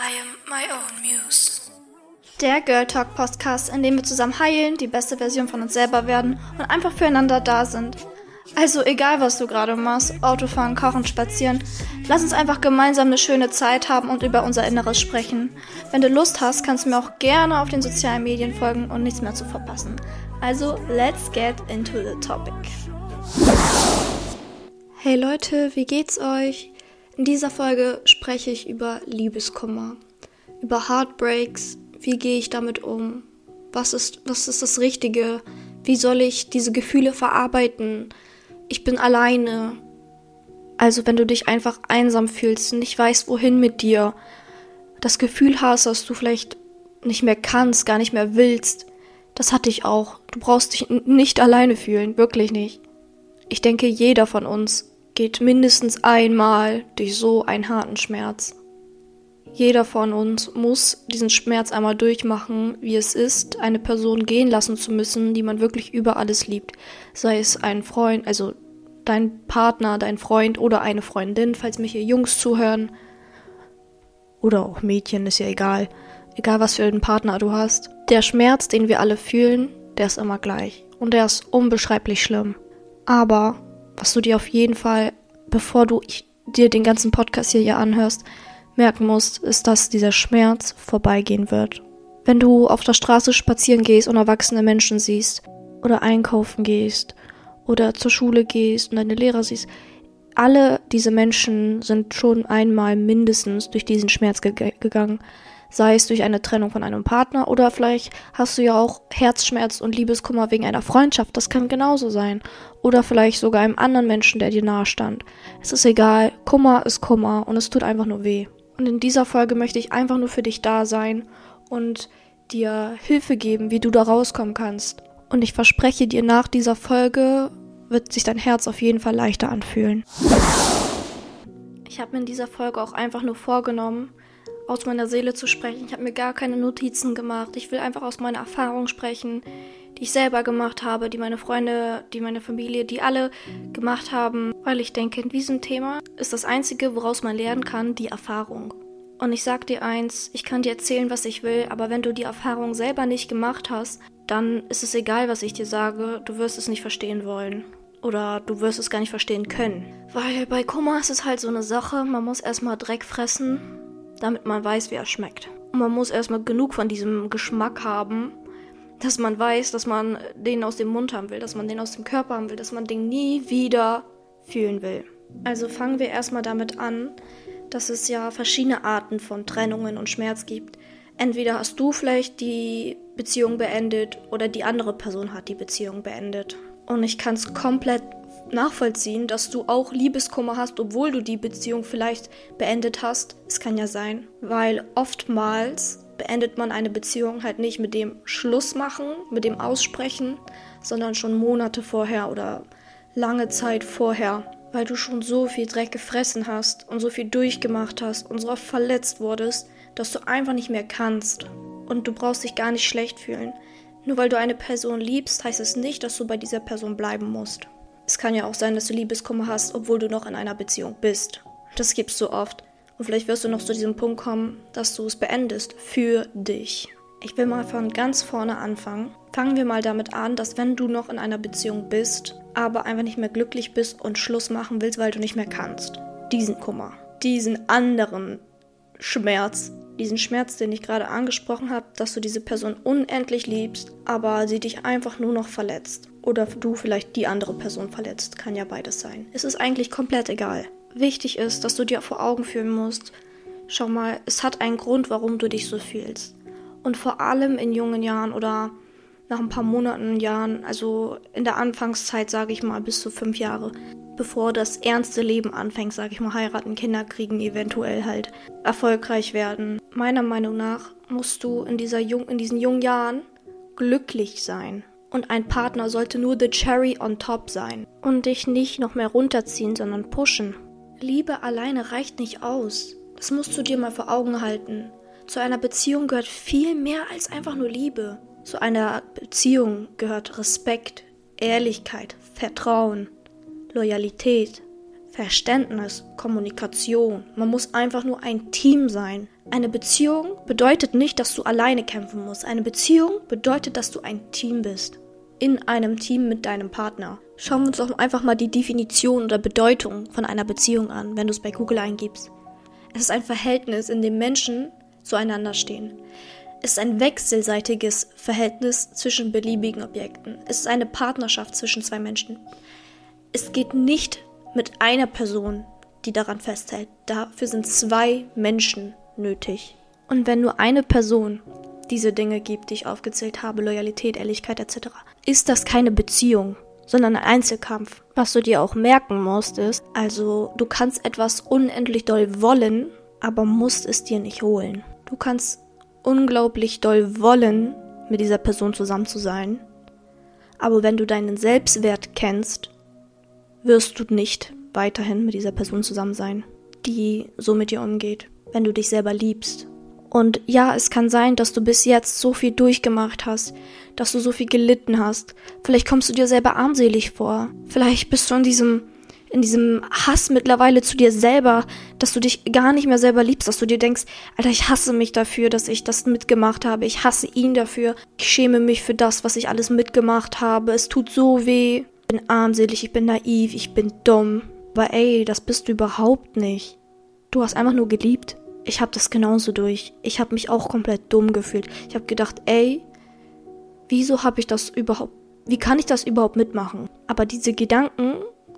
I am my own muse. Der Girl Talk Podcast, in dem wir zusammen heilen, die beste Version von uns selber werden und einfach füreinander da sind. Also egal, was du gerade machst, Autofahren, Kochen, Spazieren, lass uns einfach gemeinsam eine schöne Zeit haben und über unser Inneres sprechen. Wenn du Lust hast, kannst du mir auch gerne auf den sozialen Medien folgen und nichts mehr zu verpassen. Also, let's get into the topic. Hey Leute, wie geht's euch? In dieser Folge spreche ich über Liebeskummer, über Heartbreaks, wie gehe ich damit um, was ist, was ist das Richtige, wie soll ich diese Gefühle verarbeiten, ich bin alleine. Also wenn du dich einfach einsam fühlst, nicht weißt, wohin mit dir, das Gefühl hast, dass du vielleicht nicht mehr kannst, gar nicht mehr willst, das hatte ich auch. Du brauchst dich nicht alleine fühlen, wirklich nicht. Ich denke, jeder von uns geht mindestens einmal durch so einen harten Schmerz. Jeder von uns muss diesen Schmerz einmal durchmachen, wie es ist, eine Person gehen lassen zu müssen, die man wirklich über alles liebt. Sei es ein Freund, also dein Partner, dein Freund oder eine Freundin, falls mir hier Jungs zuhören. Oder auch Mädchen, ist ja egal. Egal was für einen Partner du hast. Der Schmerz, den wir alle fühlen, der ist immer gleich. Und der ist unbeschreiblich schlimm. Aber, was du dir auf jeden Fall, bevor du dir den ganzen Podcast hier, hier anhörst, merken musst, ist, dass dieser Schmerz vorbeigehen wird. Wenn du auf der Straße spazieren gehst und erwachsene Menschen siehst oder einkaufen gehst oder zur Schule gehst und deine Lehrer siehst, alle diese Menschen sind schon einmal mindestens durch diesen Schmerz ge gegangen. Sei es durch eine Trennung von einem Partner oder vielleicht hast du ja auch Herzschmerz und Liebeskummer wegen einer Freundschaft. Das kann genauso sein. Oder vielleicht sogar einem anderen Menschen, der dir nahe stand. Es ist egal. Kummer ist Kummer und es tut einfach nur weh. Und in dieser Folge möchte ich einfach nur für dich da sein und dir Hilfe geben, wie du da rauskommen kannst. Und ich verspreche dir, nach dieser Folge wird sich dein Herz auf jeden Fall leichter anfühlen. Ich habe mir in dieser Folge auch einfach nur vorgenommen, aus meiner Seele zu sprechen. Ich habe mir gar keine Notizen gemacht. Ich will einfach aus meiner Erfahrung sprechen, die ich selber gemacht habe, die meine Freunde, die meine Familie, die alle gemacht haben, weil ich denke, in diesem Thema ist das Einzige, woraus man lernen kann, die Erfahrung. Und ich sag dir eins, ich kann dir erzählen, was ich will, aber wenn du die Erfahrung selber nicht gemacht hast, dann ist es egal, was ich dir sage, du wirst es nicht verstehen wollen. Oder du wirst es gar nicht verstehen können. Weil bei Kummer ist es halt so eine Sache, man muss erstmal Dreck fressen, damit man weiß, wie er schmeckt. Und man muss erstmal genug von diesem Geschmack haben, dass man weiß, dass man den aus dem Mund haben will, dass man den aus dem Körper haben will, dass man den nie wieder fühlen will. Also fangen wir erstmal damit an, dass es ja verschiedene Arten von Trennungen und Schmerz gibt. Entweder hast du vielleicht die Beziehung beendet oder die andere Person hat die Beziehung beendet. Und ich kann es komplett nachvollziehen, dass du auch Liebeskummer hast, obwohl du die Beziehung vielleicht beendet hast. Es kann ja sein, weil oftmals beendet man eine Beziehung halt nicht mit dem Schluss machen, mit dem Aussprechen, sondern schon Monate vorher oder lange Zeit vorher, weil du schon so viel Dreck gefressen hast und so viel durchgemacht hast und so oft verletzt wurdest, dass du einfach nicht mehr kannst. Und du brauchst dich gar nicht schlecht fühlen. Nur weil du eine Person liebst, heißt es nicht, dass du bei dieser Person bleiben musst. Es kann ja auch sein, dass du Liebeskummer hast, obwohl du noch in einer Beziehung bist. Das gibt's so oft. Und vielleicht wirst du noch zu diesem Punkt kommen, dass du es beendest für dich. Ich will mal von ganz vorne anfangen. Fangen wir mal damit an, dass wenn du noch in einer Beziehung bist, aber einfach nicht mehr glücklich bist und Schluss machen willst, weil du nicht mehr kannst. Diesen Kummer, diesen anderen Schmerz, diesen Schmerz, den ich gerade angesprochen habe, dass du diese Person unendlich liebst, aber sie dich einfach nur noch verletzt. Oder du vielleicht die andere Person verletzt. Kann ja beides sein. Es ist eigentlich komplett egal wichtig ist, dass du dir vor Augen führen musst, schau mal, es hat einen Grund, warum du dich so fühlst. Und vor allem in jungen Jahren oder nach ein paar Monaten, Jahren, also in der Anfangszeit, sage ich mal, bis zu fünf Jahre, bevor das ernste Leben anfängt, sage ich mal, heiraten, Kinder kriegen, eventuell halt erfolgreich werden. Meiner Meinung nach musst du in, dieser jung, in diesen jungen Jahren glücklich sein. Und ein Partner sollte nur the cherry on top sein und dich nicht noch mehr runterziehen, sondern pushen. Liebe alleine reicht nicht aus. Das musst du dir mal vor Augen halten. Zu einer Beziehung gehört viel mehr als einfach nur Liebe. Zu einer Beziehung gehört Respekt, Ehrlichkeit, Vertrauen, Loyalität, Verständnis, Kommunikation. Man muss einfach nur ein Team sein. Eine Beziehung bedeutet nicht, dass du alleine kämpfen musst. Eine Beziehung bedeutet, dass du ein Team bist. In einem Team mit deinem Partner. Schauen wir uns doch einfach mal die Definition oder Bedeutung von einer Beziehung an, wenn du es bei Google eingibst. Es ist ein Verhältnis, in dem Menschen zueinander stehen. Es ist ein wechselseitiges Verhältnis zwischen beliebigen Objekten. Es ist eine Partnerschaft zwischen zwei Menschen. Es geht nicht mit einer Person, die daran festhält. Dafür sind zwei Menschen nötig. Und wenn nur eine Person diese Dinge gibt, die ich aufgezählt habe, Loyalität, Ehrlichkeit etc., ist das keine Beziehung, sondern ein Einzelkampf. Was du dir auch merken musst, ist, also du kannst etwas unendlich doll wollen, aber musst es dir nicht holen. Du kannst unglaublich doll wollen, mit dieser Person zusammen zu sein, aber wenn du deinen Selbstwert kennst, wirst du nicht weiterhin mit dieser Person zusammen sein, die so mit dir umgeht, wenn du dich selber liebst. Und ja, es kann sein, dass du bis jetzt so viel durchgemacht hast, dass du so viel gelitten hast. Vielleicht kommst du dir selber armselig vor. Vielleicht bist du in diesem in diesem Hass mittlerweile zu dir selber, dass du dich gar nicht mehr selber liebst, dass du dir denkst, Alter, ich hasse mich dafür, dass ich das mitgemacht habe. Ich hasse ihn dafür. Ich schäme mich für das, was ich alles mitgemacht habe. Es tut so weh. Ich bin armselig, ich bin naiv, ich bin dumm. Aber ey, das bist du überhaupt nicht. Du hast einfach nur geliebt. Ich hab das genauso durch. Ich hab mich auch komplett dumm gefühlt. Ich hab gedacht, ey, wieso hab ich das überhaupt, wie kann ich das überhaupt mitmachen? Aber diese Gedanken,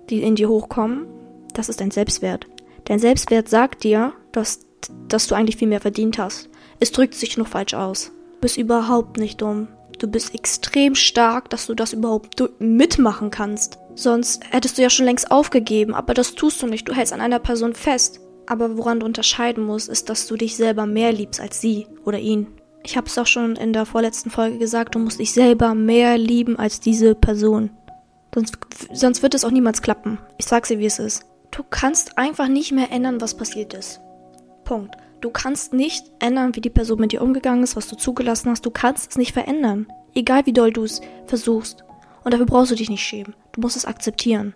die in dir hochkommen, das ist dein Selbstwert. Dein Selbstwert sagt dir, dass, dass du eigentlich viel mehr verdient hast. Es drückt sich nur falsch aus. Du bist überhaupt nicht dumm. Du bist extrem stark, dass du das überhaupt mitmachen kannst. Sonst hättest du ja schon längst aufgegeben, aber das tust du nicht. Du hältst an einer Person fest. Aber woran du unterscheiden musst, ist, dass du dich selber mehr liebst als sie oder ihn. Ich habe es auch schon in der vorletzten Folge gesagt, du musst dich selber mehr lieben als diese Person. Sonst, sonst wird es auch niemals klappen. Ich sag's dir, wie es ist. Du kannst einfach nicht mehr ändern, was passiert ist. Punkt. Du kannst nicht ändern, wie die Person mit dir umgegangen ist, was du zugelassen hast. Du kannst es nicht verändern. Egal wie doll du es versuchst. Und dafür brauchst du dich nicht schämen. Du musst es akzeptieren.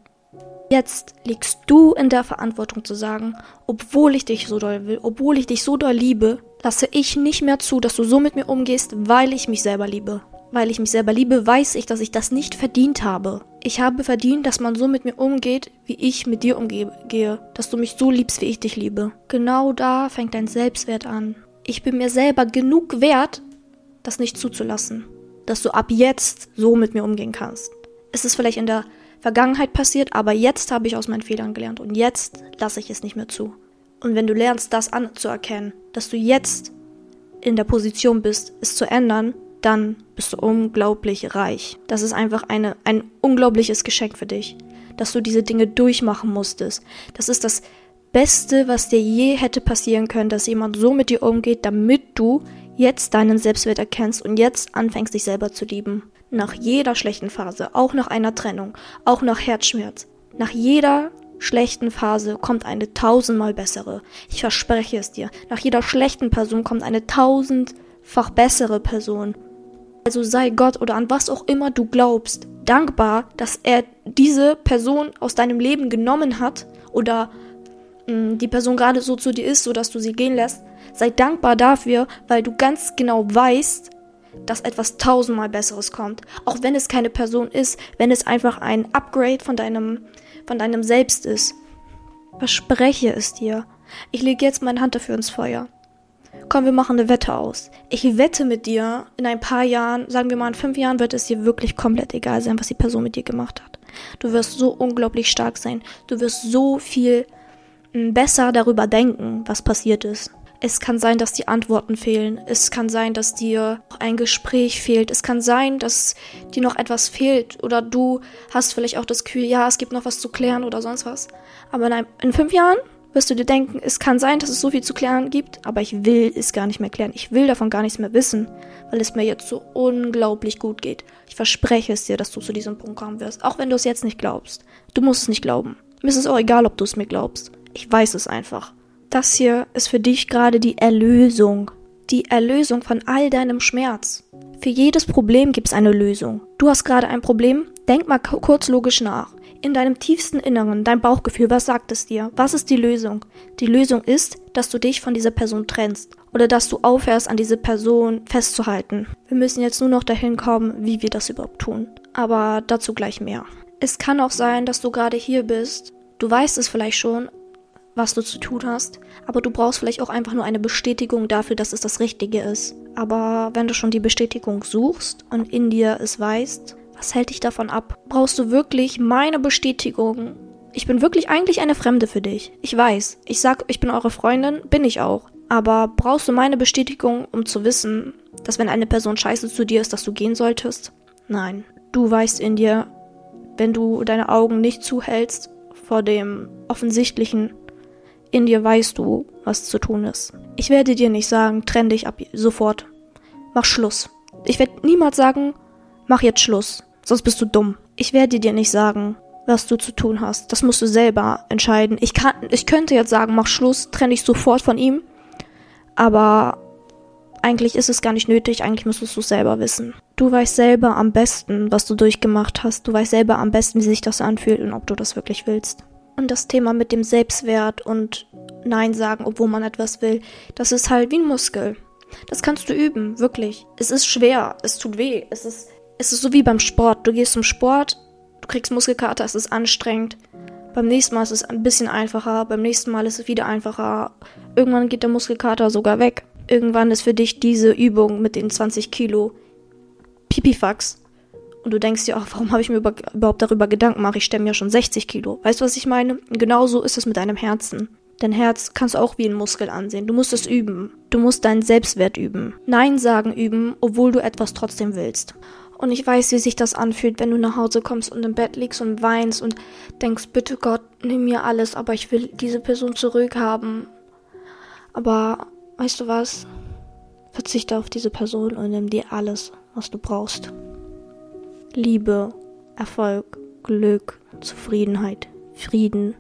Jetzt liegst du in der Verantwortung zu sagen, obwohl ich dich so doll will, obwohl ich dich so doll liebe, lasse ich nicht mehr zu, dass du so mit mir umgehst, weil ich mich selber liebe. Weil ich mich selber liebe, weiß ich, dass ich das nicht verdient habe. Ich habe verdient, dass man so mit mir umgeht, wie ich mit dir umgehe. Dass du mich so liebst, wie ich dich liebe. Genau da fängt dein Selbstwert an. Ich bin mir selber genug wert, das nicht zuzulassen. Dass du ab jetzt so mit mir umgehen kannst. Es ist vielleicht in der Vergangenheit passiert, aber jetzt habe ich aus meinen Fehlern gelernt und jetzt lasse ich es nicht mehr zu. Und wenn du lernst, das anzuerkennen, dass du jetzt in der Position bist, es zu ändern, dann bist du unglaublich reich. Das ist einfach eine, ein unglaubliches Geschenk für dich, dass du diese Dinge durchmachen musstest. Das ist das Beste, was dir je hätte passieren können, dass jemand so mit dir umgeht, damit du jetzt deinen Selbstwert erkennst und jetzt anfängst, dich selber zu lieben. Nach jeder schlechten Phase, auch nach einer Trennung, auch nach Herzschmerz, nach jeder schlechten Phase kommt eine tausendmal bessere. Ich verspreche es dir. Nach jeder schlechten Person kommt eine tausendfach bessere Person. Also sei Gott oder an was auch immer du glaubst, dankbar, dass er diese Person aus deinem Leben genommen hat oder mh, mm, die Person gerade so zu dir ist, sodass du sie gehen lässt. Sei dankbar dafür, weil du ganz genau weißt, dass etwas tausendmal Besseres kommt. Auch wenn es keine Person ist, wenn es einfach ein Upgrade von deinem, von deinem Selbst ist. Verspreche es dir. Ich lege jetzt meine Hand dafür ins Feuer. Komm, wir machen eine Wette aus. Ich wette mit dir, in ein paar Jahren, sagen wir mal in fünf Jahren, wird es dir wirklich komplett egal sein, was die Person mit dir gemacht hat. Du wirst so unglaublich stark sein. Du wirst so viel hm, besser darüber denken, was passiert ist. Es kann sein, dass die Antworten fehlen. Es kann sein, dass dir ein Gespräch fehlt. Es kann sein, dass dir noch etwas fehlt. Oder du hast vielleicht auch das Gefühl, ja, es gibt noch was zu klären oder sonst was. Aber in, in fünf Jahren wirst du dir denken, es kann sein, dass es so viel zu klären gibt, aber ich will es gar nicht mehr klären. Ich will davon gar nichts mehr wissen, weil es mir jetzt so unglaublich gut geht. Ich verspreche es dir, dass du zu diesem Punkt kommen wirst, auch wenn du es jetzt nicht glaubst. Du musst es nicht glauben. Mir ist es auch egal, ob du es mir glaubst. Ich weiß es einfach. Das hier ist für dich gerade die Erlösung. Die Erlösung von all deinem Schmerz. Für jedes Problem gibt es eine Lösung. Du hast gerade ein Problem? Denk mal kurz logisch nach. In deinem tiefsten Inneren, dein Bauchgefühl, was sagt es dir? Was ist die Lösung? Die Lösung ist, dass du dich von dieser Person trennst oder dass du aufhörst, an diese Person festzuhalten. Wir müssen jetzt nur noch dahin kommen, wie wir das überhaupt tun. Aber dazu gleich mehr. Es kann auch sein, dass du gerade hier bist. Du weißt es vielleicht schon, was du zu tun hast, aber du brauchst vielleicht auch einfach nur eine Bestätigung dafür, dass es das Richtige ist. Aber wenn du schon die Bestätigung suchst und in dir es weißt, was hält dich davon ab? Brauchst du wirklich meine Bestätigung? Ich bin wirklich eigentlich eine Fremde für dich. Ich weiß. Ich sag, ich bin eure Freundin, bin ich auch. Aber brauchst du meine Bestätigung, um zu wissen, dass wenn eine Person scheiße zu dir ist, dass du gehen solltest? Nein. Du weißt in dir, wenn du deine Augen nicht zuhältst vor dem Offensichtlichen, in dir weißt du, was zu tun ist. Ich werde dir nicht sagen, trenn dich ab sofort. Mach Schluss. Ich werde niemals sagen, mach jetzt Schluss, sonst bist du dumm. Ich werde dir nicht sagen, was du zu tun hast. Das musst du selber entscheiden. Ich kann, ich könnte jetzt sagen, mach Schluss, trenn dich sofort von ihm. Aber eigentlich ist es gar nicht nötig, eigentlich müsstest du es selber wissen. Du weißt selber am besten, was du durchgemacht hast. Du weißt selber am besten, wie sich das anfühlt und ob du das wirklich willst. Und das Thema mit dem Selbstwert und Nein sagen, obwohl man etwas will, das ist halt wie ein Muskel. Das kannst du üben, wirklich. Es ist schwer, es tut weh, es ist, es ist so wie beim Sport. Du gehst zum Sport, du kriegst Muskelkater, es ist anstrengend. Beim nächsten Mal ist es ein bisschen einfacher, beim nächsten Mal ist es wieder einfacher. Irgendwann geht der Muskelkater sogar weg. Irgendwann ist für dich diese Übung mit den 20 Kilo Pipifax und du denkst dir, ach, warum habe ich mir überhaupt darüber Gedanken gemacht? Ich stemme ja schon 60 Kilo. Weißt du, was ich meine? Genauso ist es mit deinem Herzen. Dein Herz kannst du auch wie ein Muskel ansehen. Du musst es üben. Du musst deinen Selbstwert üben. Nein sagen üben, obwohl du etwas trotzdem willst. Und ich weiß, wie sich das anfühlt, wenn du nach Hause kommst und im Bett liegst und weinst und denkst, bitte Gott, nimm mir alles, aber ich will diese Person zurückhaben. Aber weißt du was? Verzichte auf diese Person und nimm dir alles, was du brauchst. Liebe, Erfolg, Glück, Zufriedenheit, Frieden,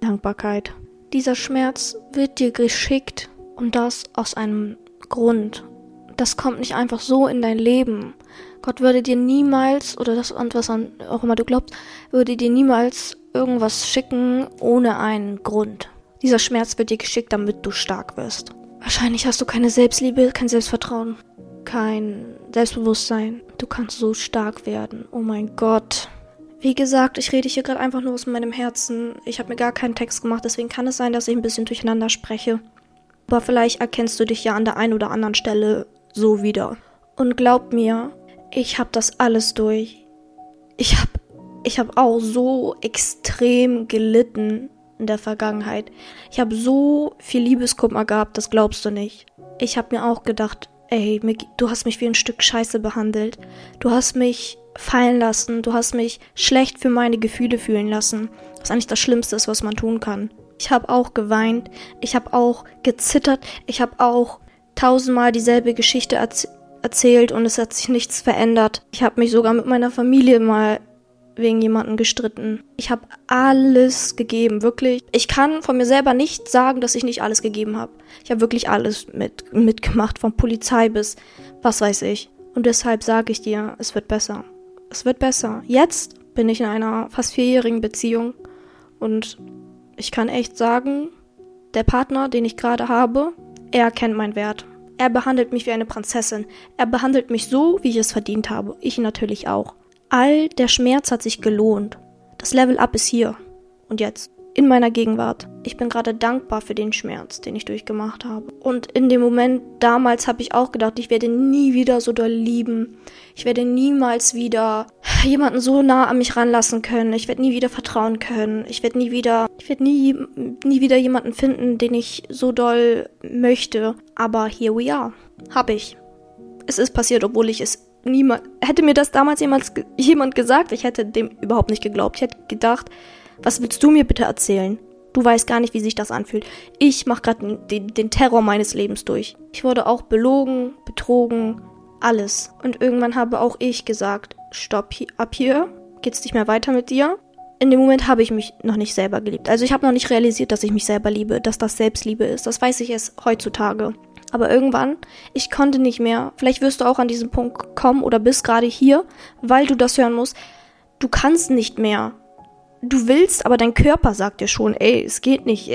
Dankbarkeit. Dieser Schmerz wird dir geschickt und das aus einem Grund. Das kommt nicht einfach so in dein Leben. Gott würde dir niemals, oder das und was auch immer du glaubst, würde dir niemals irgendwas schicken ohne einen Grund. Dieser Schmerz wird dir geschickt, damit du stark wirst. Wahrscheinlich hast du keine Selbstliebe, kein Selbstvertrauen kein Selbstbewusstsein. Du kannst so stark werden. Oh mein Gott. Wie gesagt, ich rede hier gerade einfach nur aus meinem Herzen. Ich habe mir gar keinen Text gemacht, deswegen kann es sein, dass ich ein bisschen durcheinander spreche. Aber vielleicht erkennst du dich ja an der einen oder anderen Stelle so wieder. Und glaub mir, ich habe das alles durch. Ich habe ich habe auch so extrem gelitten in der Vergangenheit. Ich habe so viel Liebeskummer gehabt, das glaubst du nicht. Ich habe mir auch gedacht, ey, du hast mich wie ein Stück Scheiße behandelt. Du hast mich fallen lassen. Du hast mich schlecht für meine Gefühle fühlen lassen. Was eigentlich das Schlimmste ist, was man tun kann. Ich habe auch geweint. Ich habe auch gezittert. Ich habe auch tausendmal dieselbe Geschichte erz erzählt und es hat sich nichts verändert. Ich habe mich sogar mit meiner Familie mal wegen jemandem gestritten. Ich habe alles gegeben, wirklich. Ich kann von mir selber nicht sagen, dass ich nicht alles gegeben habe. Ich habe wirklich alles mit, mitgemacht, von Polizei bis was weiß ich. Und deshalb sage ich dir, es wird besser. Es wird besser. Jetzt bin ich in einer fast vierjährigen Beziehung und ich kann echt sagen, der Partner, den ich gerade habe, er kennt meinen Wert. Er behandelt mich wie eine Prinzessin. Er behandelt mich so, wie ich es verdient habe. Ich natürlich auch. All der Schmerz hat sich gelohnt. Das Level Up ist hier und jetzt in meiner Gegenwart. Ich bin gerade dankbar für den Schmerz, den ich durchgemacht habe. Und in dem Moment damals habe ich auch gedacht, ich werde nie wieder so doll lieben. Ich werde niemals wieder jemanden so nah an mich ranlassen können. Ich werde nie wieder vertrauen können. Ich werde nie wieder, ich werde nie, nie wieder jemanden finden, den ich so doll möchte. Aber here we are. Hab ich. Es ist passiert, obwohl ich es niemand, hätte mir das damals jemals, jemand gesagt, ich hätte dem überhaupt nicht geglaubt. Ich hätte gedacht, was willst du mir bitte erzählen? Du weißt gar nicht, wie sich das anfühlt. Ich mache gerade den, den Terror meines Lebens durch. Ich wurde auch belogen, betrogen, alles. Und irgendwann habe auch ich gesagt, stopp, ab hier geht's nicht mehr weiter mit dir. In dem Moment habe ich mich noch nicht selber geliebt. Also ich habe noch nicht realisiert, dass ich mich selber liebe, dass das Selbstliebe ist. Das weiß ich erst heutzutage. Aber irgendwann, ich konnte nicht mehr. Vielleicht wirst du auch an diesen Punkt kommen oder bist gerade hier, weil du das hören musst. Du kannst nicht mehr. du willst, aber dein Körper sagt dir schon, ey, es geht nicht.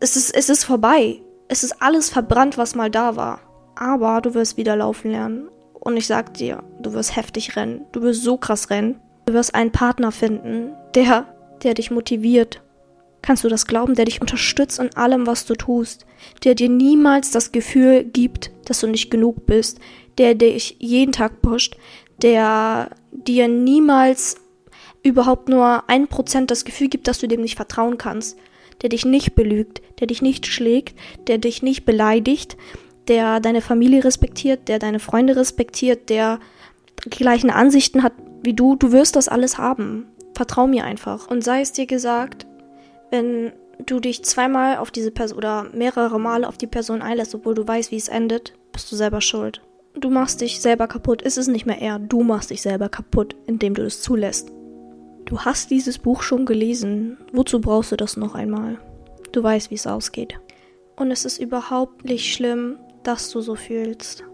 Es ist, es ist vorbei. Es ist alles verbrannt, was mal da war. Aber du wirst wieder laufen lernen. Und ich sag dir, du wirst heftig rennen. Du wirst so krass rennen. Du wirst einen Partner finden, der, der dich motiviert. Kannst du das glauben, der dich unterstützt in allem, was du tust, der dir niemals das Gefühl gibt, dass du nicht genug bist, der dich jeden Tag pusht, der dir niemals überhaupt nur ein Prozent das Gefühl gibt, dass du dem nicht vertrauen kannst, der dich nicht belügt, der dich nicht schlägt, der dich nicht beleidigt, der deine Familie respektiert, der deine Freunde respektiert, der die gleichen Ansichten hat wie du, du wirst das alles haben. Vertrau mir einfach. Und sei es dir gesagt, wenn du dich zweimal auf diese Person oder mehrere Male auf die Person einlässt, obwohl du weißt, wie es endet, bist du selber schuld. Du machst dich selber kaputt. Es ist nicht mehr er, du machst dich selber kaputt, indem du es zulässt. Du hast dieses Buch schon gelesen. Wozu brauchst du das noch einmal? Du weißt, wie es ausgeht. Und es ist überhaupt nicht schlimm, dass du so fühlst.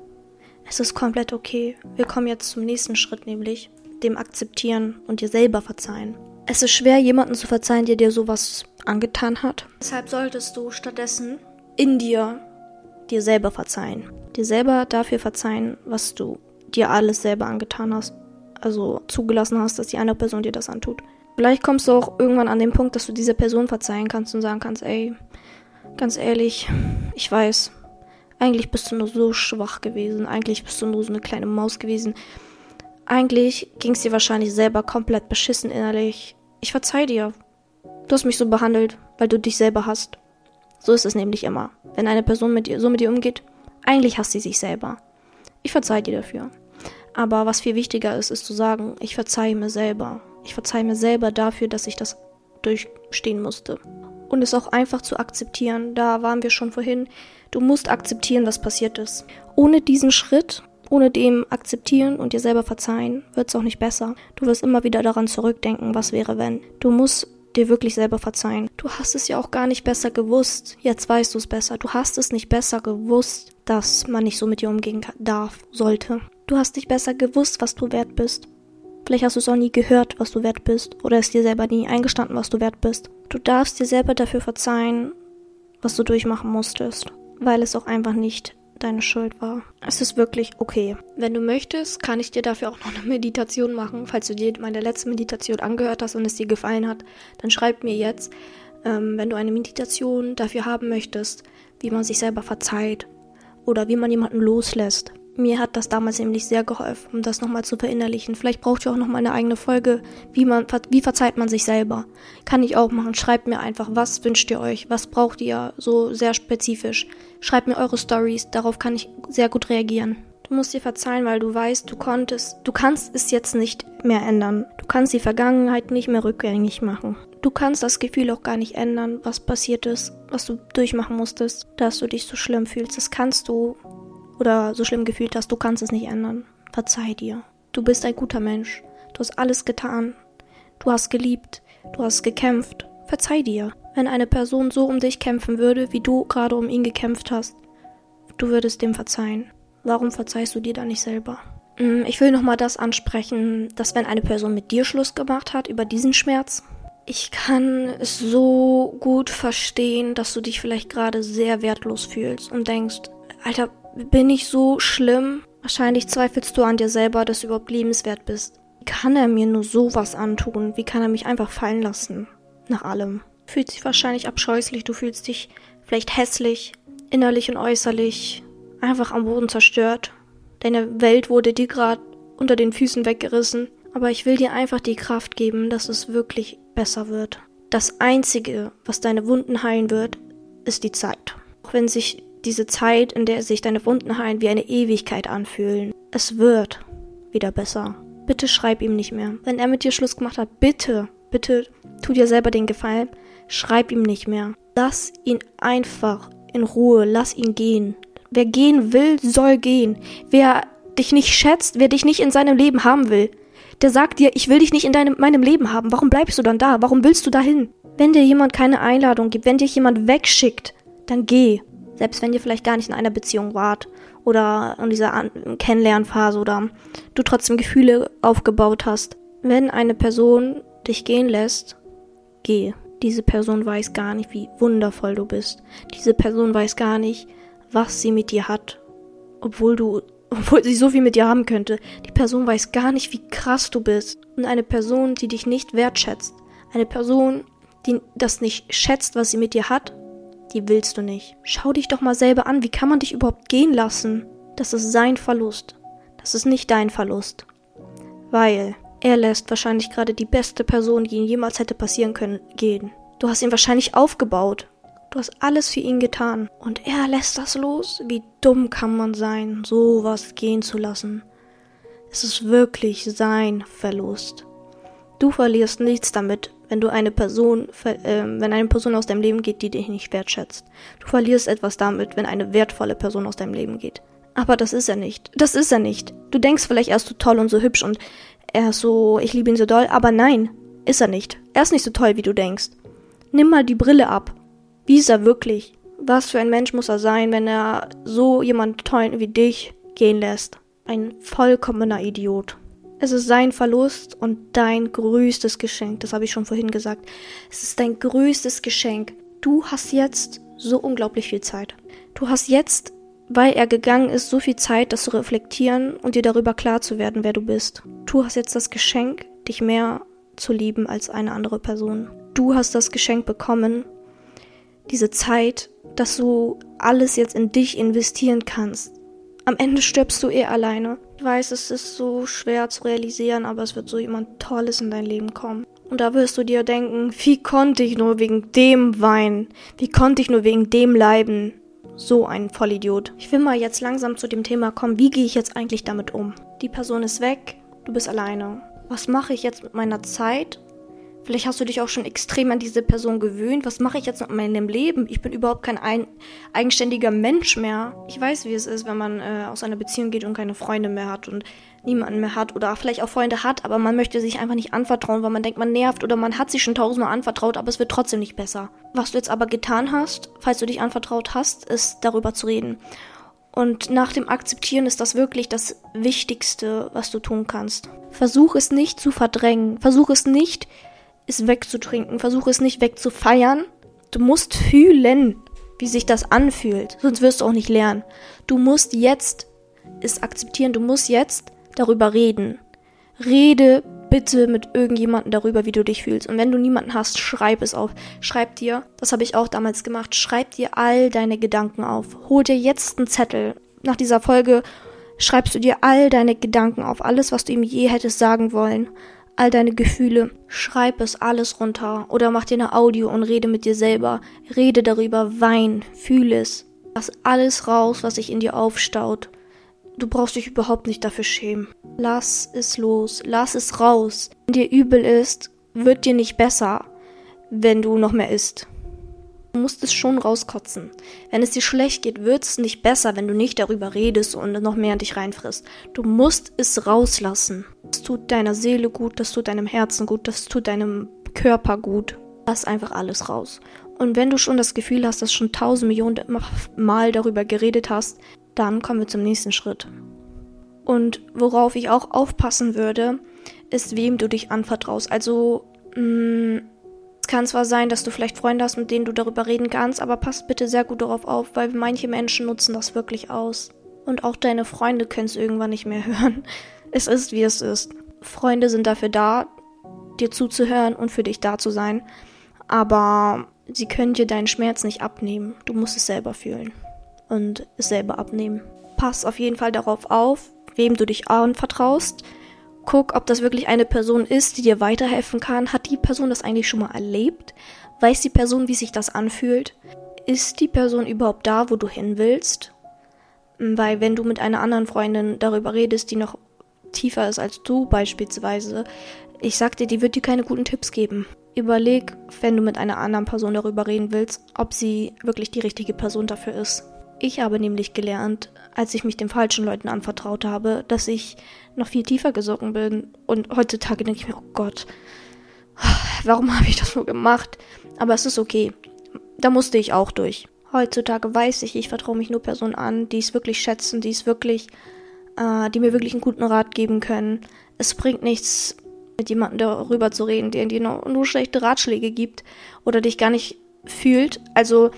Es ist komplett okay. Wir kommen jetzt zum nächsten Schritt, nämlich dem Akzeptieren und dir selber verzeihen. Es ist schwer, jemanden zu verzeihen, der dir sowas angetan hat. Deshalb solltest du stattdessen in dir dir selber verzeihen. Dir selber dafür verzeihen, was du dir alles selber angetan hast. Also zugelassen hast, dass die andere Person dir das antut. Vielleicht kommst du auch irgendwann an den Punkt, dass du dieser Person verzeihen kannst und sagen kannst, ey, ganz ehrlich, ich weiß, eigentlich bist du nur so schwach gewesen, eigentlich bist du nur so eine kleine Maus gewesen. Eigentlich ging es dir wahrscheinlich selber komplett beschissen innerlich. Ich verzeih dir. Du hast mich so behandelt, weil du dich selber hast. So ist es nämlich immer. Wenn eine Person mit dir, so mit dir umgeht, eigentlich hasst sie sich selber. Ich verzeih dir dafür. Aber was viel wichtiger ist, ist zu sagen, ich verzeihe mir selber. Ich verzeihe mir selber dafür, dass ich das durchstehen musste. Und es auch einfach zu akzeptieren. Da waren wir schon vorhin. Du musst akzeptieren, was passiert ist. Ohne diesen Schritt ohne dem akzeptieren und dir selber verzeihen, wird es auch nicht besser. Du wirst immer wieder daran zurückdenken, was wäre wenn. Du musst dir wirklich selber verzeihen. Du hast es ja auch gar nicht besser gewusst. Jetzt weißt du es besser. Du hast es nicht besser gewusst, dass man nicht so mit dir umgehen darf, sollte. Du hast nicht besser gewusst, was du wert bist. Vielleicht hast du es auch nie gehört, was du wert bist, oder es dir selber nie eingestanden, was du wert bist. Du darfst dir selber dafür verzeihen, was du durchmachen musstest, weil es auch einfach nicht deine Schuld war. Es ist wirklich okay. Wenn du möchtest, kann ich dir dafür auch noch eine Meditation machen. Falls du dir meine letzte Meditation angehört hast und es dir gefallen hat, dann schreib mir jetzt, ähm, wenn du eine Meditation dafür haben möchtest, wie man sich selber verzeiht oder wie man jemanden loslässt. Mir hat das damals nämlich sehr geholfen, um das nochmal zu verinnerlichen. Vielleicht braucht ihr auch nochmal eine eigene Folge, wie man, wie verzeiht man sich selber. Kann ich auch machen. Schreibt mir einfach, was wünscht ihr euch? Was braucht ihr so sehr spezifisch? Schreibt mir eure Stories, darauf kann ich sehr gut reagieren. Du musst dir verzeihen, weil du weißt, du konntest, du kannst es jetzt nicht mehr ändern. Du kannst die Vergangenheit nicht mehr rückgängig machen. Du kannst das Gefühl auch gar nicht ändern, was passiert ist, was du durchmachen musstest, dass du dich so schlimm fühlst. Das kannst du oder so schlimm gefühlt hast, du kannst es nicht ändern. Verzeih dir. Du bist ein guter Mensch. Du hast alles getan. Du hast geliebt. Du hast gekämpft. Verzeih dir. Wenn eine Person so um dich kämpfen würde, wie du gerade um ihn gekämpft hast, du würdest dem verzeihen. Warum verzeihst du dir da nicht selber? Mm, ich will nochmal das ansprechen, dass wenn eine Person mit dir Schluss gemacht hat über diesen Schmerz, ich kann es so gut verstehen, dass du dich vielleicht gerade sehr wertlos fühlst und denkst, Alter, bin ich so schlimm? Wahrscheinlich zweifelst du an dir selber, dass du überhaupt lebenswert bist. Wie kann er mir nur sowas antun? Wie kann er mich einfach fallen lassen? Nach allem. Du fühlst dich wahrscheinlich abscheußlich, du fühlst dich vielleicht hässlich, innerlich und äußerlich, einfach am Boden zerstört. Deine Welt wurde dir gerade unter den Füßen weggerissen. Aber ich will dir einfach die Kraft geben, dass es wirklich besser wird. Das Einzige, was deine Wunden heilen wird, ist die Zeit. Auch wenn sich diese Zeit, in der sich deine Wunden heilen, wie eine Ewigkeit anfühlen. Es wird wieder besser. Bitte schreib ihm nicht mehr. Wenn er mit dir Schluss gemacht hat, bitte, bitte tu dir selber den Gefallen, schreib ihm nicht mehr. Lass ihn einfach in Ruhe, lass ihn gehen. Wer gehen will, soll gehen. Wer dich nicht schätzt, wer dich nicht in seinem Leben haben will, der sagt dir, ich will dich nicht in deinem, meinem Leben haben. Warum bleibst du dann da? Warum willst du dahin? Wenn dir jemand keine Einladung gibt, wenn dich jemand wegschickt, dann geh. Selbst wenn ihr vielleicht gar nicht in einer Beziehung wart oder in dieser Kennenlernphase oder du trotzdem Gefühle aufgebaut hast. Wenn eine Person dich gehen lässt, geh. Diese Person weiß gar nicht, wie wundervoll du bist. Diese Person weiß gar nicht, was sie mit dir hat. Obwohl du, obwohl sie so viel mit dir haben könnte. Die Person weiß gar nicht, wie krass du bist. Und eine Person, die dich nicht wertschätzt. Eine Person, die das nicht schätzt, was sie mit dir hat, die willst du nicht. Schau dich doch mal selber an. Wie kann man dich überhaupt gehen lassen? Das ist sein Verlust. Das ist nicht dein Verlust. Weil er lässt wahrscheinlich gerade die beste Person, die ihm jemals hätte passieren können, gehen. Du hast ihn wahrscheinlich aufgebaut. Du hast alles für ihn getan. Und er lässt das los? Wie dumm kann man sein, sowas gehen zu lassen? Es ist wirklich sein Verlust. Du verlierst nichts damit, wenn du eine Person, äh, wenn eine Person aus deinem Leben geht, die dich nicht wertschätzt. Du verlierst etwas damit, wenn eine wertvolle Person aus deinem Leben geht. Aber das ist er nicht. Das ist er nicht. Du denkst vielleicht, er ist so toll und so hübsch und er ist so, ich liebe ihn so doll, aber nein, ist er nicht. Er ist nicht so toll, wie du denkst. Nimm mal die Brille ab. Wie ist er wirklich? Was für ein Mensch muss er sein, wenn er so jemand toll wie dich gehen lässt? Ein vollkommener Idiot. Es ist sein Verlust und dein größtes Geschenk. Das habe ich schon vorhin gesagt. Es ist dein größtes Geschenk. Du hast jetzt so unglaublich viel Zeit. Du hast jetzt, weil er gegangen ist, so viel Zeit, das zu reflektieren und dir darüber klar zu werden, wer du bist. Du hast jetzt das Geschenk, dich mehr zu lieben als eine andere Person. Du hast das Geschenk bekommen, diese Zeit, dass du alles jetzt in dich investieren kannst. Am Ende stirbst du eh alleine. Ich weiß, es ist so schwer zu realisieren, aber es wird so jemand Tolles in dein Leben kommen. Und da wirst du dir denken, wie konnte ich nur wegen dem weinen? Wie konnte ich nur wegen dem leiden? So ein Vollidiot. Ich will mal jetzt langsam zu dem Thema kommen, wie gehe ich jetzt eigentlich damit um? Die Person ist weg, du bist alleine. Was mache ich jetzt mit meiner Zeit Vielleicht hast du dich auch schon extrem an diese Person gewöhnt. Was mache ich jetzt mit meinem Leben? Ich bin überhaupt kein ein, eigenständiger Mensch mehr. Ich weiß, wie es ist, wenn man äh, aus einer Beziehung geht und keine Freunde mehr hat und niemanden mehr hat oder vielleicht auch Freunde hat, aber man möchte sich einfach nicht anvertrauen, weil man denkt, man nervt oder man hat sich schon tausendmal anvertraut, aber es wird trotzdem nicht besser. Was du jetzt aber getan hast, falls du dich anvertraut hast, ist darüber zu reden. Und nach dem Akzeptieren ist das wirklich das Wichtigste, was du tun kannst. Versuch es nicht zu verdrängen. Versuch es nicht es wegzutrinken. Versuche es nicht wegzufeiern. Du musst fühlen, wie sich das anfühlt. Sonst wirst du auch nicht lernen. Du musst jetzt es akzeptieren. Du musst jetzt darüber reden. Rede bitte mit irgendjemandem darüber, wie du dich fühlst. Und wenn du niemanden hast, schreib es auf. Schreib dir, das habe ich auch damals gemacht, schreib dir all deine Gedanken auf. Hol dir jetzt einen Zettel. Nach dieser Folge schreibst du dir all deine Gedanken auf. Alles, was du ihm je hättest sagen wollen all deine Gefühle. Schreib es alles runter oder mach dir eine Audio und rede mit dir selber. Rede darüber, wein, fühle es. Lass alles raus, was sich in dir aufstaut. Du brauchst dich überhaupt nicht dafür schämen. Lass es los, lass es raus. Wenn dir übel ist, wird dir nicht besser, wenn du noch mehr isst. Du musst es schon rauskotzen. Wenn es dir schlecht geht, wird es nicht besser, wenn du nicht darüber redest und noch mehr in dich reinfrisst. Du musst es rauslassen. Das tut deiner Seele gut, das tut deinem Herzen gut, das tut deinem Körper gut. Lass einfach alles raus. Und wenn du schon das Gefühl hast, dass du schon tausend Millionen Mal darüber geredet hast, dann kommen wir zum nächsten Schritt. Und worauf ich auch aufpassen würde, ist, wem du dich anvertraust. Also, mh, mm, kann zwar sein, dass du vielleicht Freunde hast, mit denen du darüber reden kannst, aber pass bitte sehr gut darauf auf, weil manche Menschen nutzen das wirklich aus. Und auch deine Freunde können es irgendwann nicht mehr hören. Es ist, wie es ist. Freunde sind dafür da, dir zuzuhören und für dich da zu sein. Aber sie können dir deinen Schmerz nicht abnehmen. Du musst es selber fühlen und es selber abnehmen. Pass auf jeden Fall darauf auf, wem du dich anvertraust guck, ob das wirklich eine Person ist, die dir weiterhelfen kann. Hat die Person das eigentlich schon mal erlebt? Weiß die Person, wie sich das anfühlt? Ist die Person überhaupt da, wo du hin willst? Weil wenn du mit einer anderen Freundin darüber redest, die noch tiefer ist als du beispielsweise, ich sag dir, die wird dir keine guten Tipps geben. Überleg, wenn du mit einer anderen Person darüber reden willst, ob sie wirklich die richtige Person dafür ist. Ich habe nämlich gelernt, als ich mich den falschen Leuten anvertraut habe, dass ich noch viel tiefer gesunken bin. Und heutzutage denke ich mir, oh Gott, warum habe ich das nur gemacht? Aber es ist okay. Da musste ich auch durch. Heutzutage weiß ich, ich vertraue mich nur Personen an, die es wirklich schätzen, die es wirklich, äh, die mir wirklich einen guten Rat geben können. Es bringt nichts, mit jemandem darüber zu reden, der dir nur, nur schlechte Ratschläge gibt oder dich gar nicht fühlt. Also,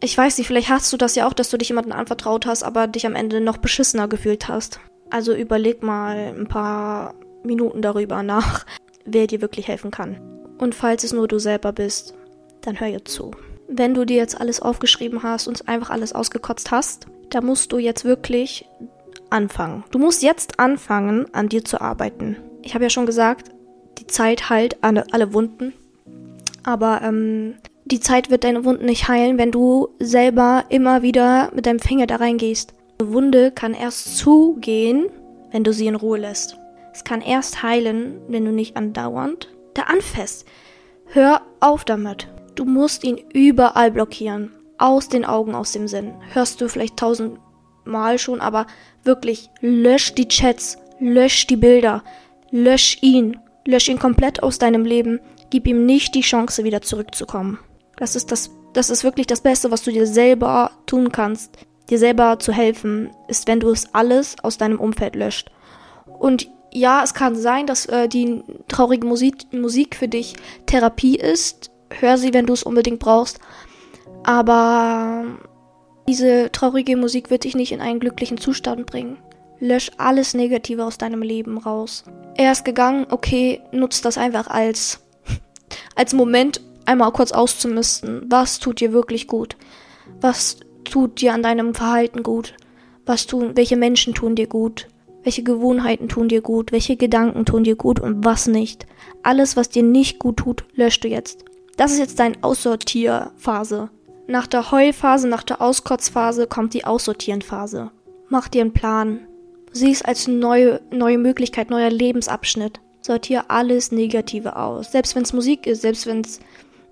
ich weiß nicht, vielleicht hast du das ja auch, dass du dich jemandem anvertraut hast, aber dich am Ende noch beschissener gefühlt hast. Also überleg mal ein paar Minuten darüber nach, wer dir wirklich helfen kann. Und falls es nur du selber bist, dann hör ihr zu. Wenn du dir jetzt alles aufgeschrieben hast und einfach alles ausgekotzt hast, da musst du jetzt wirklich anfangen. Du musst jetzt anfangen, an dir zu arbeiten. Ich habe ja schon gesagt, die Zeit heilt alle Wunden. Aber ähm, die Zeit wird deine Wunden nicht heilen, wenn du selber immer wieder mit deinem Finger da reingehst. Eine Wunde kann erst zugehen, wenn du sie in Ruhe lässt. Es kann erst heilen, wenn du nicht andauernd da anfasst. Hör auf damit. Du musst ihn überall blockieren. Aus den Augen, aus dem Sinn. Hörst du vielleicht tausendmal schon, aber wirklich lösch die Chats, lösch die Bilder, lösch ihn, lösch ihn komplett aus deinem Leben. Gib ihm nicht die Chance, wieder zurückzukommen. Das ist das, das ist wirklich das Beste, was du dir selber tun kannst. Dir selber zu helfen, ist, wenn du es alles aus deinem Umfeld löscht. Und ja, es kann sein, dass äh, die traurige Musik, Musik für dich Therapie ist. Hör sie, wenn du es unbedingt brauchst. Aber diese traurige Musik wird dich nicht in einen glücklichen Zustand bringen. Lösch alles Negative aus deinem Leben raus. Er ist gegangen, okay, nutzt das einfach als, als Moment, einmal kurz auszumisten. Was tut dir wirklich gut? Was tut dir an deinem Verhalten gut? Was tun, welche Menschen tun dir gut? Welche Gewohnheiten tun dir gut? Welche Gedanken tun dir gut und was nicht? Alles, was dir nicht gut tut, löscht du jetzt. Das ist jetzt deine Aussortierphase. Nach der Heulphase, nach der Auskotzphase kommt die Aussortierenphase. Mach dir einen Plan. Sieh es als neue, neue Möglichkeit, neuer Lebensabschnitt. Sortier alles Negative aus. Selbst wenn es Musik ist, selbst wenn es